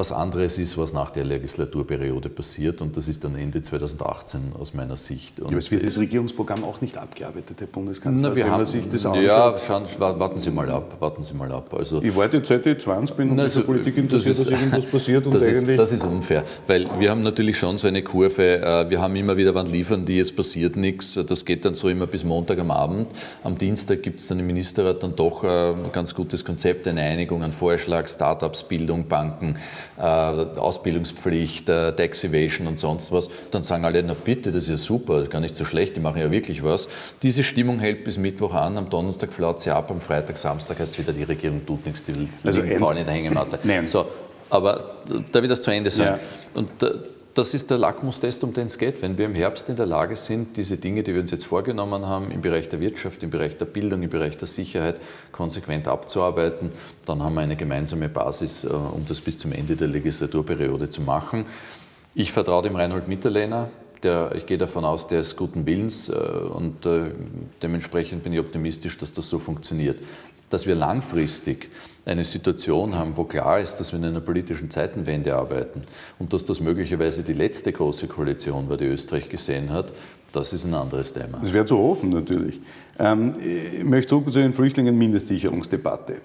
Was anderes ist, was nach der Legislaturperiode passiert und das ist dann Ende 2018 aus meiner Sicht. Und ja, aber es wird das Regierungsprogramm auch nicht abgearbeitet, Herr Bundeskanzler, na, wir wenn haben, man sich das anschaut. Ja, schauen, warten Sie mal ab, warten Sie mal ab. Also, ich warte jetzt seit ich 20 bin und Na, in der also, Politik interessiert, das ist- dass irgendwas passiert und das ist, eigentlich... das ist unfair, weil wir haben natürlich schon so eine Kurve, äh, wir haben immer wieder, wann liefern die, es passiert nichts, das geht dann so immer bis Montag am Abend. Am Dienstag gibt es dann im Ministerrat dann doch äh, ein ganz gutes Konzept, eine Einigung, einen Vorschlag, Startups, Bildung, Banken, Ausbildungspflicht, äh, Tax Evasion und sonst was. Dann sagen alle, na bitte, das ist ja super, das ist gar nicht so schlecht, die machen ja wirklich was. Diese Stimmung hält bis Mittwoch an, am Donnerstag flaut sie ab, am Freitag, Samstag heißt es wieder, die Regierung tut nichts, die Also liegen faul in der Hängematte. Nein. So, aber darf ich das zu Ende sagen? Ja. Und äh, das ist der Lackmustest, um den es geht. Wenn wir im Herbst in der Lage sind, diese Dinge, die wir uns jetzt vorgenommen haben, im Bereich der Wirtschaft, im Bereich der Bildung, im Bereich der Sicherheit konsequent abzuarbeiten, dann haben wir eine gemeinsame Basis, äh, um das bis zum Ende der Legislaturperiode zu machen. Ich vertraue dem Reinhold Mitterlehner. Der, ich gehe davon aus, der ist guten Willens äh, und äh, dementsprechend bin ich optimistisch, dass das so funktioniert. Dass wir langfristig eine Situation haben, wo klar ist, dass wir in einer politischen Zeitenwende arbeiten und dass das möglicherweise die letzte große Koalition war, die Österreich gesehen hat, das ist ein anderes Thema. Das wäre zu hoffen natürlich. Ähm, ich möchte zurück zu den Flüchtlingen-Mindestsicherungsdebatte.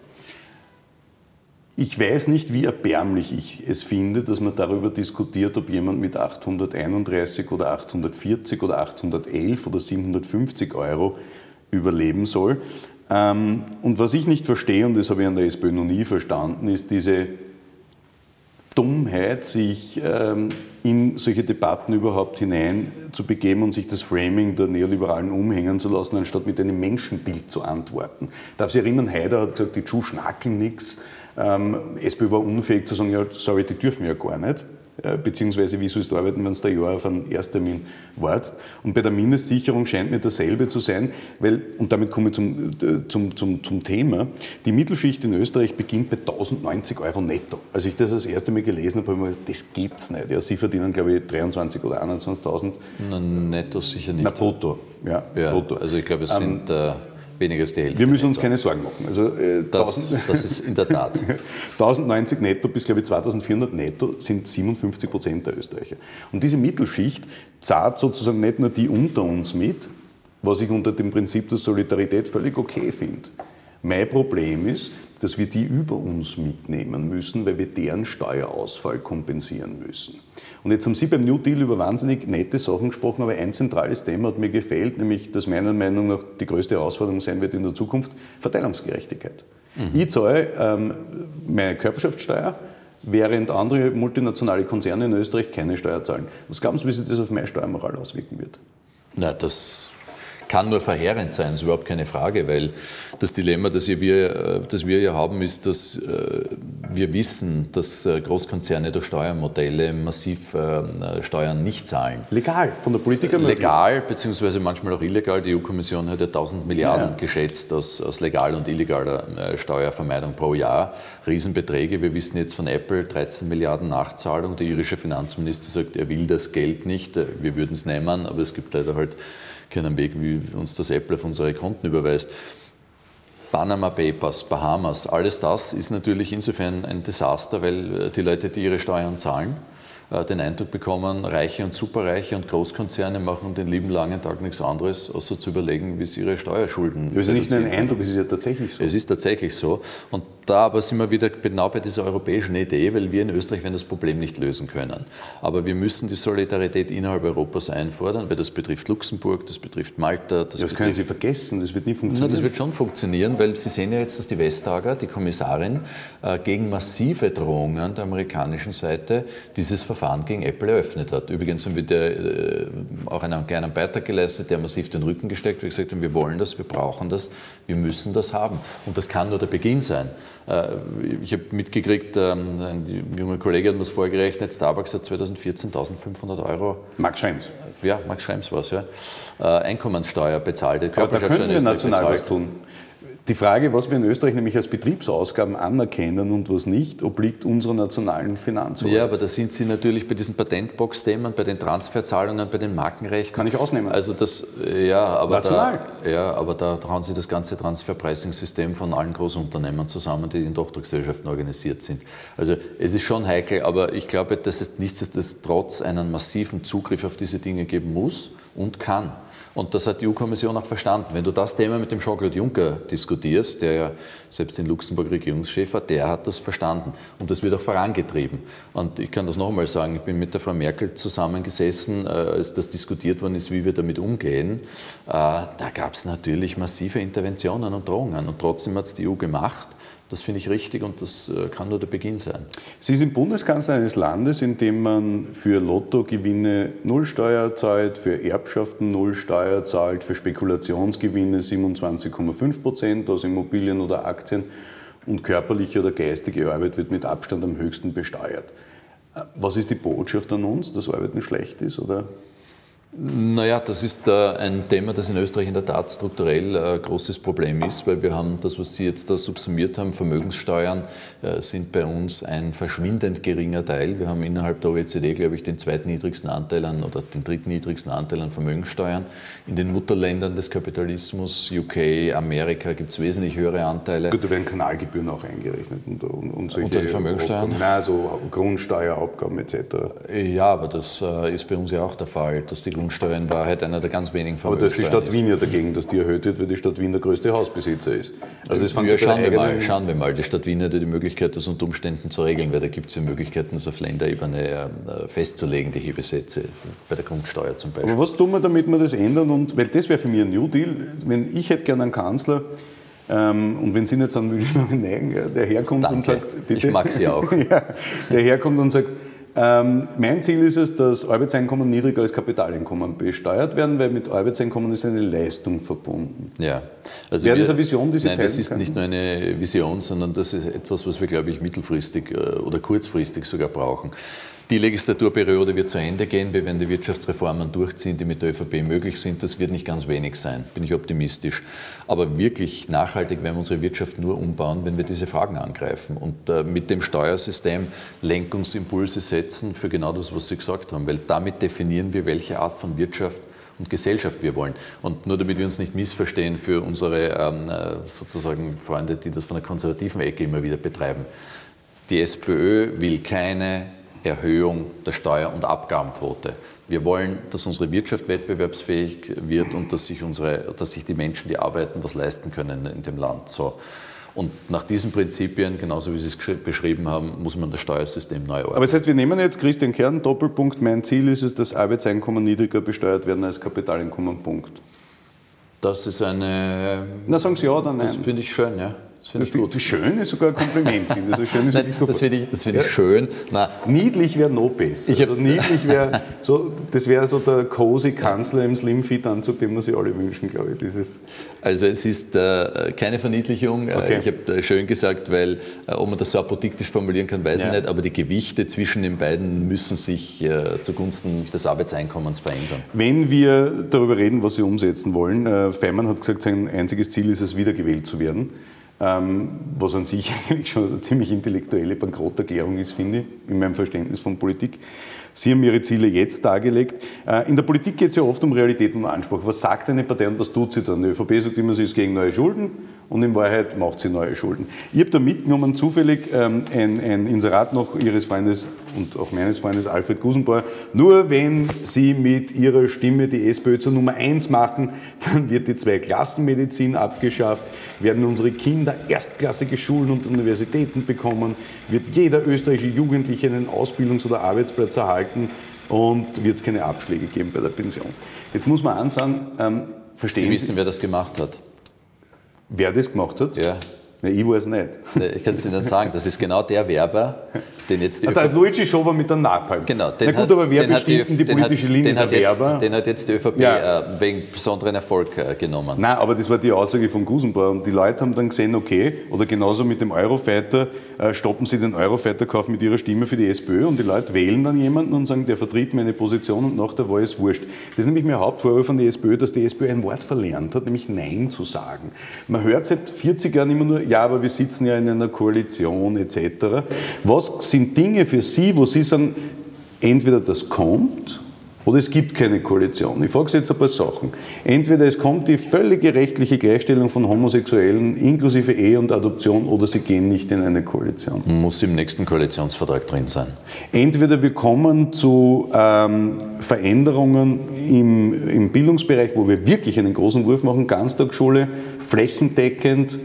Ich weiß nicht, wie erbärmlich ich es finde, dass man darüber diskutiert, ob jemand mit 831 oder 840 oder 811 oder 750 Euro überleben soll. Ähm, Und was ich nicht verstehe, und das habe ich an der SPÖ noch nie verstanden, ist diese Dummheit, sich ähm, in solche Debatten überhaupt hinein zu begeben und sich das Framing der Neoliberalen umhängen zu lassen, anstatt mit einem Menschenbild zu antworten. Darf Sie erinnern, Haider hat gesagt, die Tschu schnackeln nichts. Ähm, SPÖ war unfähig zu sagen, ja, sorry, die dürfen ja gar nicht. Beziehungsweise, wie sollst du arbeiten, wenn du da ein Jahr auf einen Ersttermin wartest? Und bei der Mindestsicherung scheint mir dasselbe zu sein, weil, und damit komme ich zum, äh, zum, zum, zum Thema, die Mittelschicht in Österreich beginnt bei 1090 Euro netto. Als ich das das erste Mal gelesen habe, habe ich mir gedacht, das gibt's nicht. Ja, Sie verdienen, glaube ich, 23 oder 21.000. Na, netto sicher nicht. Na, brutto. Ja, ja, brutto. also ich glaube, es sind äh, weniger als die Hälfte. Wir müssen uns keine Sorgen machen. Also, äh, das, 1000 das ist in der Tat. 1090 netto bis, glaube ich, 2400 netto sind 57 Prozent der Österreicher. Und diese Mittelschicht zahlt sozusagen nicht nur die unter uns mit, was ich unter dem Prinzip der Solidarität völlig okay finde. Mein Problem ist, dass wir die über uns mitnehmen müssen, weil wir deren Steuerausfall kompensieren müssen. Und jetzt haben Sie beim New Deal über wahnsinnig nette Sachen gesprochen, aber ein zentrales Thema hat mir gefehlt, nämlich dass meiner Meinung nach die größte Herausforderung sein wird in der Zukunft, Verteilungsgerechtigkeit. Ich zahle ähm, meine Körperschaftssteuer, während andere multinationale Konzerne in Österreich keine Steuer zahlen. Was glauben Sie, wie sich das auf meine Steuermoral auswirken wird? Na, das kann nur verheerend sein, ist überhaupt keine Frage, weil das Dilemma, das wir, das wir ja haben, ist, dass äh, wir wissen, dass äh, Großkonzerne durch Steuermodelle massiv äh, Steuern nicht zahlen. Legal, von der Politiker möglich. Legal, beziehungsweise manchmal auch illegal. Die EU-Kommission hat ja 1000 Milliarden Ja. geschätzt aus, aus legal und illegaler äh, Steuervermeidung pro Jahr. Riesenbeträge. Wir wissen jetzt von Apple 13 Milliarden Nachzahlung. Der irische Finanzminister sagt, er will das Geld nicht. Äh, Wir würden es nehmen, aber es gibt leider halt keinen Weg, wie uns das Apple auf unsere Konten überweist. Panama Papers, Bahamas, alles das ist natürlich insofern ein Desaster, weil äh, die Leute, die ihre Steuern zahlen, äh, den Eindruck bekommen, Reiche und Superreiche und Großkonzerne machen den lieben langen Tag nichts anderes, außer zu überlegen, wie sie ihre Steuerschulden Das ist ja nicht nur ein. Eindruck, es ist ja tatsächlich so. Es ist tatsächlich so. Und da aber sind wir wieder genau bei dieser europäischen Idee, weil wir in Österreich werden das Problem nicht lösen können. Aber wir müssen die Solidarität innerhalb Europas einfordern, weil das betrifft Luxemburg, das betrifft Malta, das, Das können betrifft Sie vergessen, das wird nie na, funktionieren. das wird schon funktionieren, weil Sie sehen ja jetzt, dass die Vestager, die Kommissarin, äh, gegen massive Drohungen der amerikanischen Seite dieses Verfahren gegen Apple eröffnet hat. Übrigens haben wir der, äh, auch einen kleinen Beitrag geleistet, der massiv den Rücken gesteckt, weil wir gesagt haben, wir wollen das, wir brauchen das, wir müssen das haben. Und das kann nur der Beginn sein. Äh, Ich habe mitgekriegt, ähm, ein junger Kollege hat mir das vorgerechnet, Starbucks hat 2014 1500 Euro Max Schrems. ja, Max Schrems war es, ja. Äh, Einkommenssteuer bezahlt, Aber da in wir national was tun. Die Frage, was wir in Österreich nämlich als Betriebsausgaben anerkennen und was nicht, obliegt unserer nationalen Finanzordnung. Ja, aber da sind Sie natürlich bei diesen Patentbox-Themen, bei den Transferzahlungen, bei den Markenrechten. Kann ich ausnehmen. Also das, ja, aber National. da, ja, aber da trauen Sie das ganze Transferpricing-System von allen Großunternehmen zusammen, die in Tochtergesellschaften organisiert sind. Also es ist schon heikel, aber ich glaube, dass es nichtsdestotrotz einen massiven Zugriff auf diese Dinge geben muss und kann. Und das hat die EU-Kommission auch verstanden. Wenn du das Thema mit dem Jean-Claude Juncker diskutierst, der ja selbst in Luxemburg Regierungschef war, der hat das verstanden. Und das wird auch vorangetrieben. Und ich kann das nochmal sagen, ich bin mit der Frau Merkel zusammengesessen, äh, als das diskutiert worden ist, wie wir damit umgehen. Äh, da gab es natürlich massive Interventionen und Drohungen. Und trotzdem hat es die EU gemacht. Das finde ich richtig und das äh, kann nur der Beginn sein. Sie sind Bundeskanzler eines Landes, in dem man für Lottogewinne null Steuer zahlt, für Erbschaften null Steuer zahlt, für Spekulationsgewinne 27,5 Prozent aus Immobilien oder Aktien und körperliche oder geistige Arbeit wird mit Abstand am höchsten besteuert. Äh, was ist die Botschaft an uns, dass Arbeiten schlecht ist? Oder? Naja, das ist äh, ein Thema, das in Österreich in der Tat strukturell ein äh, großes Problem ist, weil wir haben das, was Sie jetzt da subsumiert haben, Vermögenssteuern äh, sind bei uns ein verschwindend geringer Teil. Wir haben innerhalb der OECD, glaube ich, den zweitniedrigsten Anteil an oder den drittniedrigsten Anteil an Vermögenssteuern. In den Mutterländern des Kapitalismus, UK, Amerika, gibt es wesentlich höhere Anteile. Gut, da werden Kanalgebühren auch eingerechnet und, und, und solche Unter die Vermögenssteuern? Nein, so Grundsteuerabgaben etc. Ja, aber das ist bei uns ja auch der Fall, dass die Grundsteuer in Wahrheit einer der ganz wenigen Aber da ist die Stadt. Wien ja dagegen, dass die erhöht wird, weil die Stadt Wien der größte Hausbesitzer ist. Also das ja, schauen, wir mal, schauen wir mal. Die Stadt Wien hat ja die Möglichkeit, das unter Umständen zu regeln, weil da gibt es ja Möglichkeiten, das auf Länderebene äh, festzulegen, die Hebesätze bei der Grundsteuer zum Beispiel. Aber was tun wir, damit wir das ändern? Und, weil das wäre für mich ein New Deal. Wenn ich hätte gerne einen Kanzler, ähm, und wenn Sie nicht sagen, würde ich mir neigen, der herkommt Danke. und sagt, bitte. Ich mag Sie auch. ja, der herkommt und sagt, ähm, mein Ziel ist es, dass Arbeitseinkommen niedriger als Kapitaleinkommen besteuert werden, weil mit Arbeitseinkommen ist eine Leistung verbunden. Ja. Also Wäre wir, das eine Vision, die Sie Nein, das ist können? nicht nur eine Vision, sondern das ist etwas, was wir, glaube ich, mittelfristig äh, oder kurzfristig sogar brauchen. Die Legislaturperiode wird zu Ende gehen. Wir werden die Wirtschaftsreformen durchziehen, die mit der ÖVP möglich sind. Das wird nicht ganz wenig sein, bin ich optimistisch. Aber wirklich nachhaltig werden wir unsere Wirtschaft nur umbauen, wenn wir diese Fragen angreifen und äh, mit dem Steuersystem Lenkungsimpulse setzen für genau das, was Sie gesagt haben. Weil damit definieren wir, welche Art von Wirtschaft und Gesellschaft wir wollen. Und nur damit wir uns nicht missverstehen für unsere ähm, äh, sozusagen Freunde, die das von der konservativen Ecke immer wieder betreiben. Die SPÖ will keine Erhöhung der Steuer- und Abgabenquote. Wir wollen, dass unsere Wirtschaft wettbewerbsfähig wird und dass sich, unsere, dass sich die Menschen, die arbeiten, was leisten können in dem Land. So. Und nach diesen Prinzipien, genauso wie Sie es beschrieben haben, muss man das Steuersystem neu ordnen. Aber das heißt, wir nehmen jetzt Christian Kern, Doppelpunkt, mein Ziel ist es, dass Arbeitseinkommen niedriger besteuert werden als Kapitaleinkommen, Punkt. Das ist eine. Na, sagen Sie ja oder nein? Das finde ich schön, ja. Das finde ich gut. Wie schön ist sogar ein Kompliment, finde ich. So schön ist Nein, wirklich super. das finde ich, das finde ich schön. Na, Niedlich wäre. Ich hab- also niedlich wäre so, das wäre so der cozy Kanzler im Slimfit-Anzug, den wir sich alle wünschen, glaube ich. Dieses Also es ist äh, keine Verniedlichung. Äh, Okay. Ich habe äh, schön gesagt, weil äh, ob man das so apodiktisch formulieren kann, weiß Ja. ich nicht, aber die Gewichte zwischen den beiden müssen sich äh, zugunsten des Arbeitseinkommens verändern. Wenn wir darüber reden, was Sie umsetzen wollen, äh, Feimann hat gesagt, sein einziges Ziel ist es, wiedergewählt zu werden. Ähm, was an sich eigentlich schon eine ziemlich intellektuelle Bankrotterklärung ist, finde ich, in meinem Verständnis von Politik. Sie haben Ihre Ziele jetzt dargelegt. Äh, in der Politik geht es ja oft um Realität und Anspruch. Was sagt eine Partei und was tut sie dann? Die ÖVP sagt immer, sie ist gegen neue Schulden und in Wahrheit macht sie neue Schulden. Ich habe da mitgenommen zufällig ähm, ein, ein Inserat noch Ihres Freundes und auch meines Freundes Alfred Gusenbauer. Nur wenn Sie mit Ihrer Stimme die SPÖ zur Nummer eins machen, dann wird die Zweiklassenmedizin abgeschafft, werden unsere Kinder erstklassige Schulen und Universitäten bekommen, wird jeder österreichische Jugendliche einen Ausbildungs- oder Arbeitsplatz erhalten und wird es keine Abschläge geben bei der Pension. Jetzt muss man ansagen, ähm, verstehen Sie wissen, wer das gemacht hat. wer das gemacht hat? Ja. Na, ich weiß nicht. Ne, Ich kann es Ihnen sagen, das ist genau der Werber, den jetzt die Ah, der ÖVP Luigi Schober mit der Napalm. Genau, Na gut, hat- aber wer den bestimmt denn die den hat- politische Linie den hat der jetzt, Werber? Den hat jetzt die ÖVP Ja. äh, wegen besonderen Erfolg äh, genommen. Nein, aber das war die Aussage von Gusenbauer und die Leute haben dann gesehen, okay, oder genauso mit dem Eurofighter, äh, stoppen sie den Eurofighter-Kauf mit ihrer Stimme für die SPÖ und die Leute wählen dann jemanden und sagen, der vertritt meine Position und nach der Wahl ist wurscht. Das ist nämlich mein Hauptvorwurf von der SPÖ, dass die SPÖ ein Wort verlernt hat, nämlich Nein zu sagen. Man hört seit 40 Jahren immer nur, ja, aber wir sitzen ja in einer Koalition etc. Was sind Dinge für Sie, wo Sie sagen, entweder das kommt oder es gibt keine Koalition. Ich frage Sie jetzt ein paar Sachen. Entweder es kommt die völlige rechtliche Gleichstellung von Homosexuellen inklusive Ehe und Adoption oder sie gehen nicht in eine Koalition. Muss im nächsten Koalitionsvertrag drin sein. Entweder wir kommen zu ähm, Veränderungen im, im Bildungsbereich, wo wir wirklich einen großen Wurf machen, Ganztagsschule, flächendeckend,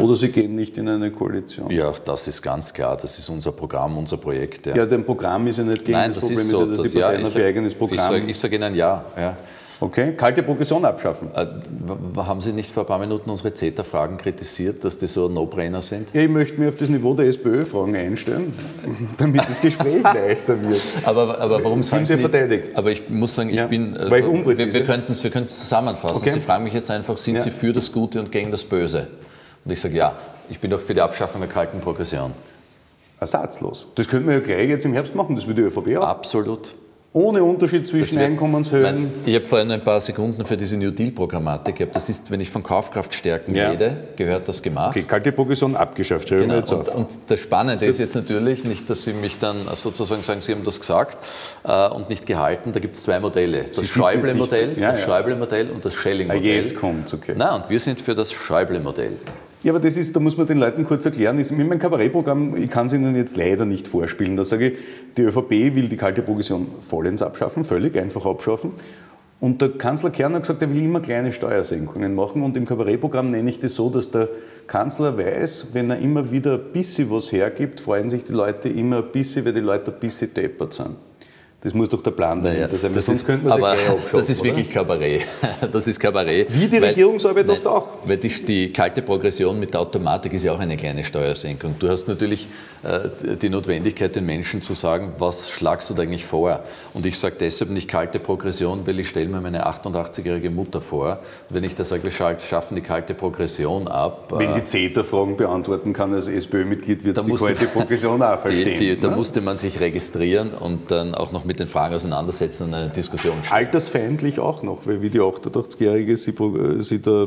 oder sie gehen nicht in eine Koalition. Ja, das ist ganz klar. Das ist unser Programm, unser Projekt. Ja. Ja, dein Programm ist ja nicht gegen Nein, das das Problem, ist so. ist ja, dass das, die ja, Parteien ich, auf ihr eigenes ich Programm... sage sag Ihnen ja. ja. okay, kalte Progression abschaffen. Äh, haben Sie nicht vor ein paar Minuten unsere CETA-Fragen kritisiert, dass die so No-Brainer sind? Ja, ich möchte mich auf das Niveau der SPÖ-Fragen einstellen, damit das Gespräch leichter wird. Aber, aber warum sagen Sie ja verteidigt. Aber ich muss sagen, ich Ja, bin. äh, weil ich wir unpräzise. wir könnten es wir zusammenfassen. Okay. Sie fragen mich jetzt einfach, sind Ja. Sie für das Gute und gegen das Böse? Und ich sage ja. Ich bin doch für die Abschaffung der kalten Progression. Ersatzlos. Das könnten wir ja gleich jetzt im Herbst machen, das würde die ÖVP auch. Absolut. Ohne Unterschied zwischen wird- Einkommenshöhen. Nein, Ich habe vorhin ein paar Sekunden für diese New Deal-Programmatik gehabt. Das ist, wenn ich von Kaufkraftstärken Ja. rede, gehört das gemacht. Okay, kalte Progression abgeschafft, schreiben wir Genau. jetzt Und, auf. und das Spannende ist jetzt natürlich nicht, dass Sie mich dann sozusagen sagen, Sie haben das gesagt äh, und nicht gehalten. Da gibt es zwei Modelle. Das Schäuble-Modell, ja, das ja. Schäuble-Modell und das Ah, Schelling-Modell. jetzt kommt's, okay. Nein, und wir sind für das Schäuble-Modell. Ja, aber das ist, da muss man den Leuten kurz erklären, ist, mit meinem Kabarettprogramm, ich kann es Ihnen jetzt leider nicht vorspielen, da sage ich, die ÖVP will die kalte Progression vollends abschaffen, völlig einfach abschaffen. Und der Kanzler Kern hat gesagt, er will immer kleine Steuersenkungen machen. Und im Kabarettprogramm nenne ich das so, dass der Kanzler weiß, wenn er immer wieder ein bisschen was hergibt, freuen sich die Leute immer ein bisschen, weil die Leute ein bisschen deppert sind. Das muss doch der Plan dahinter sein, weil das sonst ist, könnte man aber das ist oder? wirklich Kabarett. Das ist Kabarett. Wie die Regierungsarbeit oft auch. Weil die, die kalte Progression mit der Automatik ist ja auch eine kleine Steuersenkung. Du hast natürlich äh, die Notwendigkeit, den Menschen zu sagen, was schlagst du da eigentlich vor? Und ich sage deshalb nicht kalte Progression, weil ich stelle mir meine 88-jährige Mutter vor. Und wenn ich da sage, wir schaffen die kalte Progression ab, Wenn äh, die CETA-Fragen beantworten kann als SPÖ-Mitglied, wird da es die kalte Progression auch die, verstehen. die, da ne? musste man sich registrieren und dann auch noch mit den Fragen auseinandersetzen und eine Diskussion stellen. Altersfeindlich auch noch, weil wie die 88-Jährige sie, äh, sie da.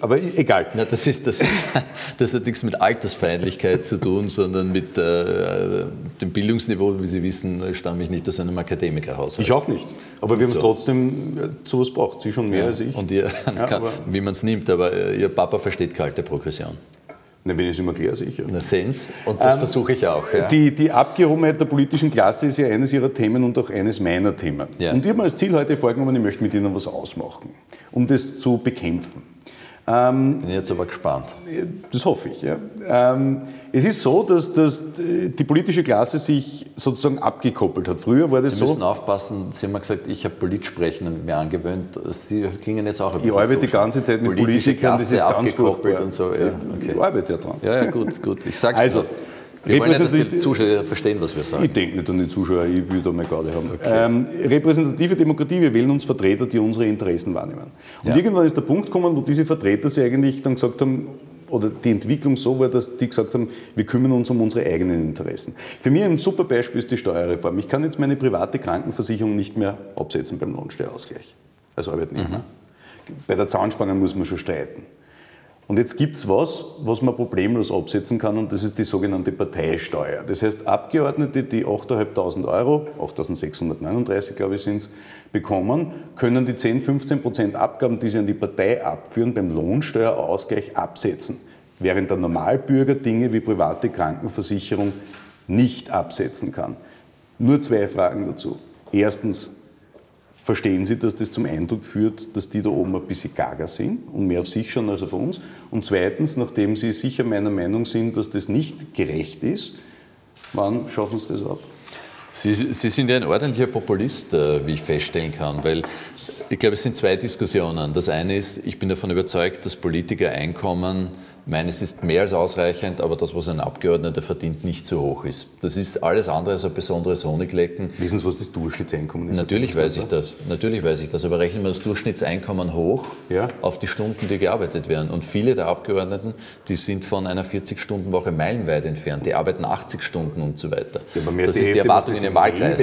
Aber egal. Na, das, ist, das, ist, das hat nichts mit Altersfeindlichkeit zu tun, sondern mit äh, dem Bildungsniveau. Wie Sie wissen, stamme ich nicht aus einem Akademikerhaushalt. Ich auch nicht. Aber wir haben so. trotzdem, äh, sowas braucht sie schon mehr Ja, als ich. Und ihr, Ja, kann, wie man es nimmt, aber äh, Ihr Papa versteht kalte Progression. Na, wenn ich es immer klar sicher. Na, Sens. Und das versuche ich auch. Ja. Ähm, Die, die Abgehobenheit der politischen Klasse ist ja eines ihrer Themen und auch eines meiner Themen. Ja. Und ich habe mir als Ziel heute vorgenommen, ich möchte mit Ihnen was ausmachen, um das zu bekämpfen. Ähm, Bin jetzt aber gespannt. Das hoffe ich. Ja. Ähm, es ist so, dass, dass die politische Klasse sich sozusagen abgekoppelt hat. Früher war das Sie müssen so, aufpassen, Sie haben mal gesagt, ich habe Politsprechen mir angewöhnt. Sie klingen jetzt auch ein ich bisschen arbeite so die ganze Zeit mit Politikern, das ist ganz furchtbar. und so. Ja, okay. Ich arbeite ja dran. ja, ja gut, gut. Ich sag's Also, nur. Wir wollen dass die Zuschauer verstehen, was wir sagen. Ich denke nicht an die Zuschauer, ich will da mal gerade haben. Ähm, repräsentative Demokratie, wir wählen uns Vertreter, die unsere Interessen wahrnehmen. Und Ja. irgendwann ist der Punkt gekommen, wo diese Vertreter sich eigentlich dann gesagt haben, oder die Entwicklung so war, dass die gesagt haben, wir kümmern uns um unsere eigenen Interessen. Für mich ein super Beispiel ist die Steuerreform. Ich kann jetzt meine private Krankenversicherung nicht mehr absetzen beim Lohnsteuerausgleich als Arbeitnehmer. Bei der Zahnspange muss man schon streiten. Und jetzt gibt es was, was man problemlos absetzen kann, und das ist die sogenannte Parteisteuer. Das heißt, Abgeordnete, die 8.500 Euro, 8.639 glaube ich sind es, bekommen, können die 10, 15 Prozent Abgaben, die sie an die Partei abführen, beim Lohnsteuerausgleich absetzen. Während der Normalbürger Dinge wie private Krankenversicherung nicht absetzen kann. Nur zwei Fragen dazu. Erstens, verstehen Sie, dass das zum Eindruck führt, dass die da oben ein bisschen gaga sind und mehr auf sich schauen als auf uns? Und zweitens, nachdem Sie sicher meiner Meinung sind, dass das nicht gerecht ist, wann schaffen Sie das ab? Sie, Sie sind ja ein ordentlicher Populist, äh, wie ich feststellen kann, weil ich glaube, es sind zwei Diskussionen. Das eine ist, ich bin davon überzeugt, dass Politiker Einkommen Meines ist mehr als ausreichend, aber das, was ein Abgeordneter verdient, nicht so hoch ist. Das ist alles andere als ein besonderes Honiglecken. Wissen Sie, was das Durchschnittseinkommen ist? Natürlich weiß ich das. Natürlich weiß ich das. Aber rechnen wir das Durchschnittseinkommen hoch Ja. auf die Stunden, die gearbeitet werden. Und viele der Abgeordneten, die sind von einer 40-Stunden-Woche meilenweit entfernt. Die arbeiten 80 Stunden und so weiter. Ja, aber mehr das die ist die Hälfte Erwartung in im Wahlkreis.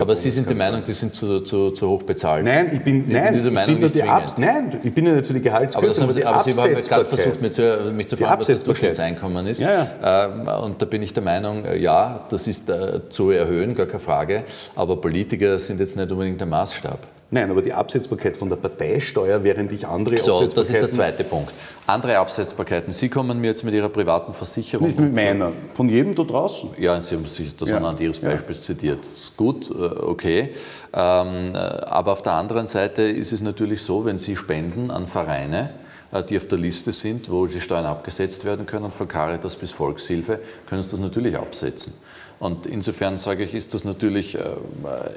Aber Sie sind der. Meinung, die sind zu, zu, zu hoch bezahlt. Nein, ich bin, bin nein, dieser ich Meinung nicht die nein, ich bin ja nicht für die Aber, das Gehaltskürzung, haben aber Sie, aber Sie haben gerade versucht, mich zu, mich zu fragen, was das Absetzbarkeit. Durchschnittseinkommen ist. Ja, Ähm, Und da bin ich der Meinung, äh, ja, das ist äh, zu erhöhen, gar keine Frage. Aber Politiker sind jetzt nicht unbedingt der Maßstab. Nein, aber die Absetzbarkeit von der Parteisteuer, während ich andere So, das ist der zweite Punkt. Andere Absetzbarkeiten. Sie kommen mir jetzt mit Ihrer privaten Versicherung. Nicht mit meiner, von jedem da draußen. Ja, Sie haben sich das Ja. anhand Ihres Ja. Beispiels zitiert. Das ist gut, äh, okay. Ähm, äh, Aber auf der anderen Seite ist es natürlich so, wenn Sie spenden an Vereine, die auf der Liste sind, wo die Steuern abgesetzt werden können, von Caritas bis Volkshilfe, können Sie das natürlich absetzen. Und insofern sage ich, ist das natürlich äh,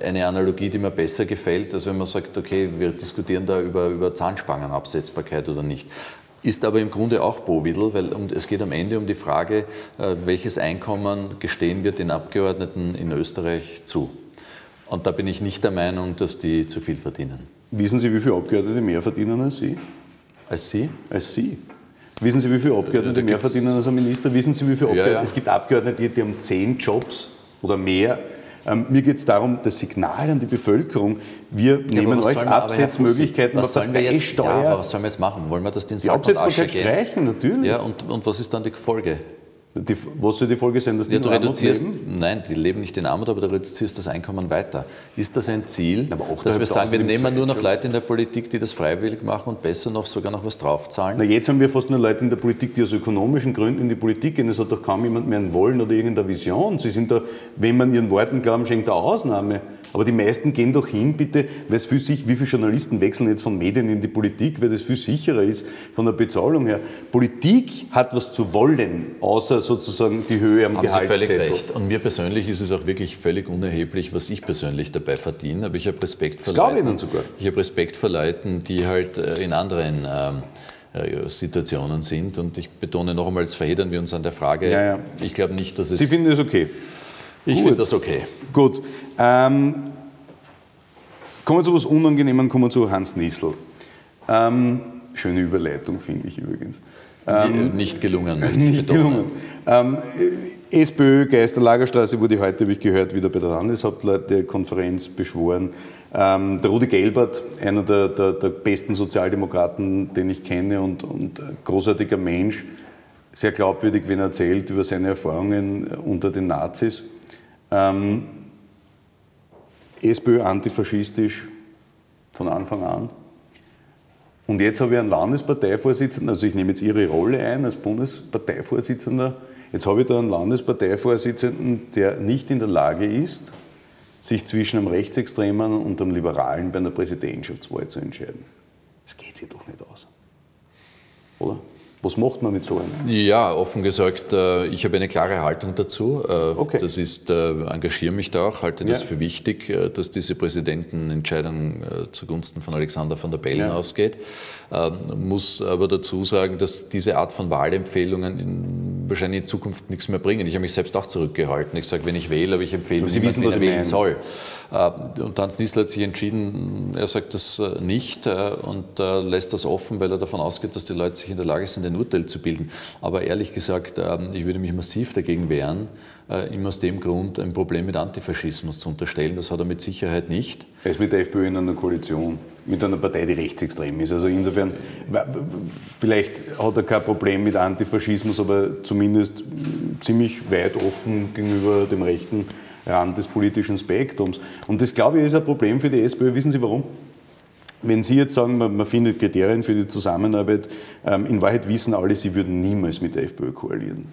eine Analogie, die mir besser gefällt, als wenn man sagt, okay, wir diskutieren da über, über Zahnspangenabsetzbarkeit oder nicht. Ist aber im Grunde auch Bovidel, weil es geht am Ende um die Frage, äh, welches Einkommen gestehen wir den Abgeordneten in Österreich zu. Und da bin ich nicht der Meinung, dass die zu viel verdienen. Wissen Sie, wie viele Abgeordnete mehr verdienen als Sie? Als Sie? Als Sie. Wissen Sie, wie viele Abgeordnete Da mehr verdienen als ein Minister? Wissen Sie, wie viele Ja, Abgeordnete? ja. Es gibt Abgeordnete, die haben zehn Jobs oder mehr. Ähm, mir geht es darum, das Signal an die Bevölkerung, wir nehmen euch Absetzmöglichkeiten was sollen wir jetzt, ja, was sollen wir jetzt machen? Wollen wir das den die Sack Asche Absetzbarkeit streichen, natürlich. Ja, und, und was ist dann die Folge? Die, was soll die Folge sein, dass die Ja, du reduzierst, leben? nein, die leben nicht in Armut, aber du reduzierst das Einkommen weiter. Ist das ein Ziel, Aber auch dass wir sagen, wir 3.500 nehmen nur noch Leute in der Politik, die das freiwillig machen und besser noch sogar noch was draufzahlen? Na, jetzt haben wir fast nur Leute in der Politik, die aus ökonomischen Gründen in die Politik gehen. Es hat doch kaum jemand mehr ein Wollen oder irgendeine Vision. Sie sind da, wenn man ihren Worten glauben schenkt, eine Ausnahme. Aber die meisten gehen doch hin, bitte, weil es für sich, wie viele Journalisten wechseln jetzt von Medien in die Politik, weil das viel sicherer ist von der Bezahlung her. Politik hat was zu wollen, außer sozusagen die Höhe am Haben Sie völlig recht. Und mir persönlich ist es auch wirklich völlig unerheblich, was ich persönlich dabei verdiene. Aber ich habe Respekt vor Das Leuten. Ihnen sogar. Ich habe Respekt vor Leuten, die halt äh, in anderen ähm, äh, Situationen sind. Und ich betone noch einmal, jetzt verheddern wir uns an der Frage. Ja, ja. Ich glaube nicht, dass es. Sie finden das okay? Ich finde das okay. Gut. Ähm, kommen wir zu etwas Unangenehmem, kommen wir zu Hans Niesel. Ähm, schöne Überleitung, finde ich übrigens. nicht gelungen, möchte ich Ähm, Nicht betonen. gelungen. Ähm, äh, SPÖ, Geister Lagerstraße wurde heute, habe ich gehört, wieder bei der Landeshauptleute-Konferenz beschworen. Ähm, der Rudi Gelbert, einer der, der, der besten Sozialdemokraten, den ich kenne und, und großartiger Mensch, sehr glaubwürdig, wenn er erzählt über seine Erfahrungen unter den Nazis. Ähm, SPÖ antifaschistisch von Anfang an. Und jetzt habe ich einen Landesparteivorsitzenden, also ich nehme jetzt Ihre Rolle ein als Bundesparteivorsitzender. Jetzt habe ich da einen Landesparteivorsitzenden, der nicht in der Lage ist, sich zwischen einem Rechtsextremen und einem Liberalen bei einer Präsidentschaftswahl zu entscheiden. Das geht sich doch nicht aus. Oder? Was macht man mit so einem? Ja, offen gesagt, äh, ich habe eine klare Haltung dazu. Äh, Okay. Das ist, äh, engagiere mich da auch, halte das Ja. für wichtig, dass diese Präsidentenentscheidung zugunsten von Alexander van der Bellen Ja. ausgeht. Ähm, Muss aber dazu sagen, dass diese Art von Wahlempfehlungen in, wahrscheinlich in Zukunft nichts mehr bringen. Ich habe mich selbst auch zurückgehalten. Ich sage, wenn ich wähle, aber ich empfehle Sie wissen, was ich wählen soll. Äh, Und Hans Niesler hat sich entschieden, er sagt das äh, nicht äh, und lässt das offen, weil er davon ausgeht, dass die Leute sich in der Lage sind, ein Urteil zu bilden. Aber ehrlich gesagt, ähm, ich würde mich massiv dagegen wehren, ihm aus dem Grund ein Problem mit Antifaschismus zu unterstellen. Das hat er mit Sicherheit nicht. Er ist mit der FPÖ in einer Koalition, mit einer Partei, die rechtsextrem ist. Also insofern, vielleicht hat er kein Problem mit Antifaschismus, aber zumindest ziemlich weit offen gegenüber dem rechten Rand des politischen Spektrums. Und das, glaube ich, ist ein Problem für die SPÖ. Wissen Sie warum? Wenn Sie jetzt sagen, man, findet Kriterien für die Zusammenarbeit, ähm, in Wahrheit wissen alle, Sie würden niemals mit der FPÖ koalieren.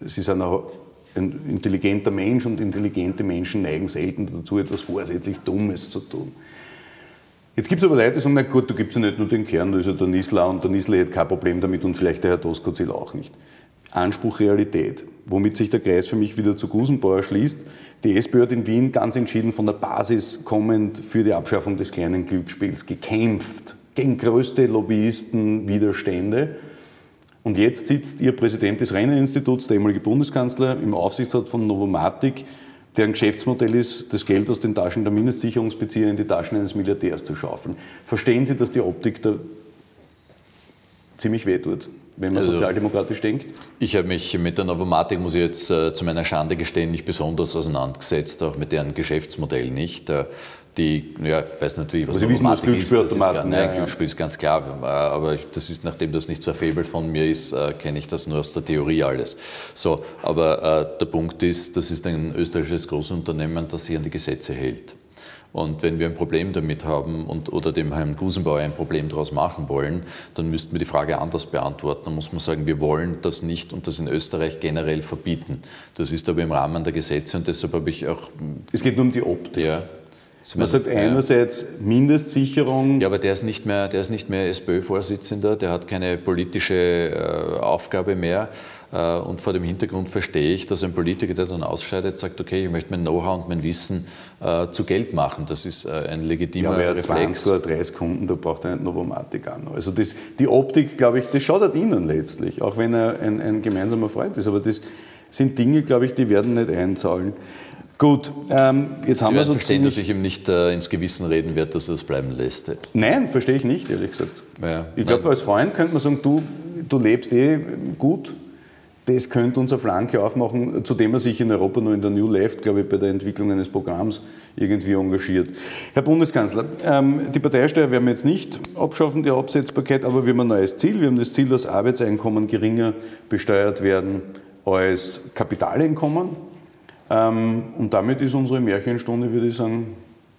Sie sind auch ein intelligenter Mensch und intelligente Menschen neigen selten dazu, etwas vorsätzlich Dummes zu tun. Jetzt gibt es aber Leute, die sagen, na gut, da gibt es ja nicht nur den Kern, da ist ja der Nisla und der Nisla hätte kein Problem damit und vielleicht der Herr Doskozil auch nicht. Anspruch Realität, womit sich der Kreis für mich wieder zu Gusenbauer schließt. Die SPÖ hat in Wien ganz entschieden von der Basis kommend für die Abschaffung des kleinen Glücksspiels gekämpft, gegen größte Lobbyistenwiderstände. Und jetzt sitzt Ihr Präsident des Renner-Instituts, der ehemalige Bundeskanzler, im Aufsichtsrat von Novomatic, deren Geschäftsmodell ist, das Geld aus den Taschen der Mindestsicherungsbezieher in die Taschen eines Milliardärs zu schaufeln. Verstehen Sie, dass die Optik da ziemlich wehtut, wenn man Also- sozialdemokratisch denkt? Ich habe mich mit der Novomatic, muss ich jetzt äh, zu meiner Schande gestehen, nicht besonders auseinandergesetzt, auch mit deren Geschäftsmodell nicht. Äh, die, ja, ich weiß natürlich, was Sie wissen, was ist, ist Glücksspielautomaten, gar- Nein, ja. Glücksspiel ist ganz klar. Äh, Aber das ist, nachdem das nicht so ein Faible von mir ist, äh, kenne ich das nur aus der Theorie alles. So, aber äh, der Punkt ist, das ist ein österreichisches Großunternehmen, das sich an die Gesetze hält. Und wenn wir ein Problem damit haben und, oder dem Herrn Gusenbauer ein Problem daraus machen wollen, dann müssten wir die Frage anders beantworten. Dann muss man sagen, wir wollen das nicht und das in Österreich generell verbieten. Das ist aber im Rahmen der Gesetze und deshalb habe ich auch Es geht nur um die Optik. der. Man sagt einerseits Mindestsicherung, ja, aber der ist nicht mehr, der ist nicht mehr SPÖ-Vorsitzender, der hat keine politische äh, Aufgabe mehr. Äh, und vor dem Hintergrund verstehe ich, dass ein Politiker, der dann ausscheidet, sagt, okay, ich möchte mein Know-how und mein Wissen äh, zu Geld machen. Das ist äh, ein legitimer ja Reflex. 20 oder 30 Kunden, da braucht er nicht Novomatic an. Also das, die Optik, glaube ich, das schadet Ihnen letztlich, auch wenn er ein, ein gemeinsamer Freund ist. Aber das sind Dinge, glaube ich, die werden nicht einzahlen. Gut, ähm, jetzt Sie haben wir so verstehen, dass ich ihm nicht äh, ins Gewissen reden werde, dass er es bleiben lässt. Nein, verstehe ich nicht, ehrlich gesagt. Ja, ich glaube, als Freund könnte man sagen, du, du lebst eh gut, das könnte unsere Flanke aufmachen, zu dem er sich in Europa nur in der New Left, glaube ich, bei der Entwicklung eines Programms irgendwie engagiert. Herr Bundeskanzler, ähm, die Parteisteuer werden wir jetzt nicht abschaffen, die Absetzbarkeit, aber wir haben ein neues Ziel. Wir haben das Ziel, dass Arbeitseinkommen geringer besteuert werden als Kapitaleinkommen. Ähm, und damit ist unsere Märchenstunde, würde ich sagen,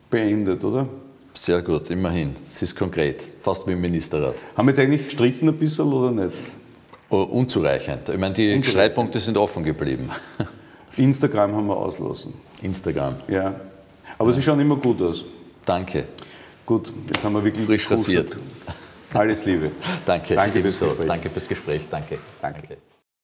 beendet, oder? Sehr gut, immerhin. Es ist konkret, fast wie im Ministerrat. Haben wir jetzt eigentlich gestritten ein bisschen oder nicht? Oh, unzureichend. Ich meine, die Streitpunkte sind offen geblieben. Instagram haben wir auslassen. Instagram. Ja. Aber sie schauen immer gut aus. Danke. Gut, jetzt haben wir wirklich Frisch rasiert. Alles Liebe. Danke. Danke fürs. Danke fürs Gespräch. Danke. Danke.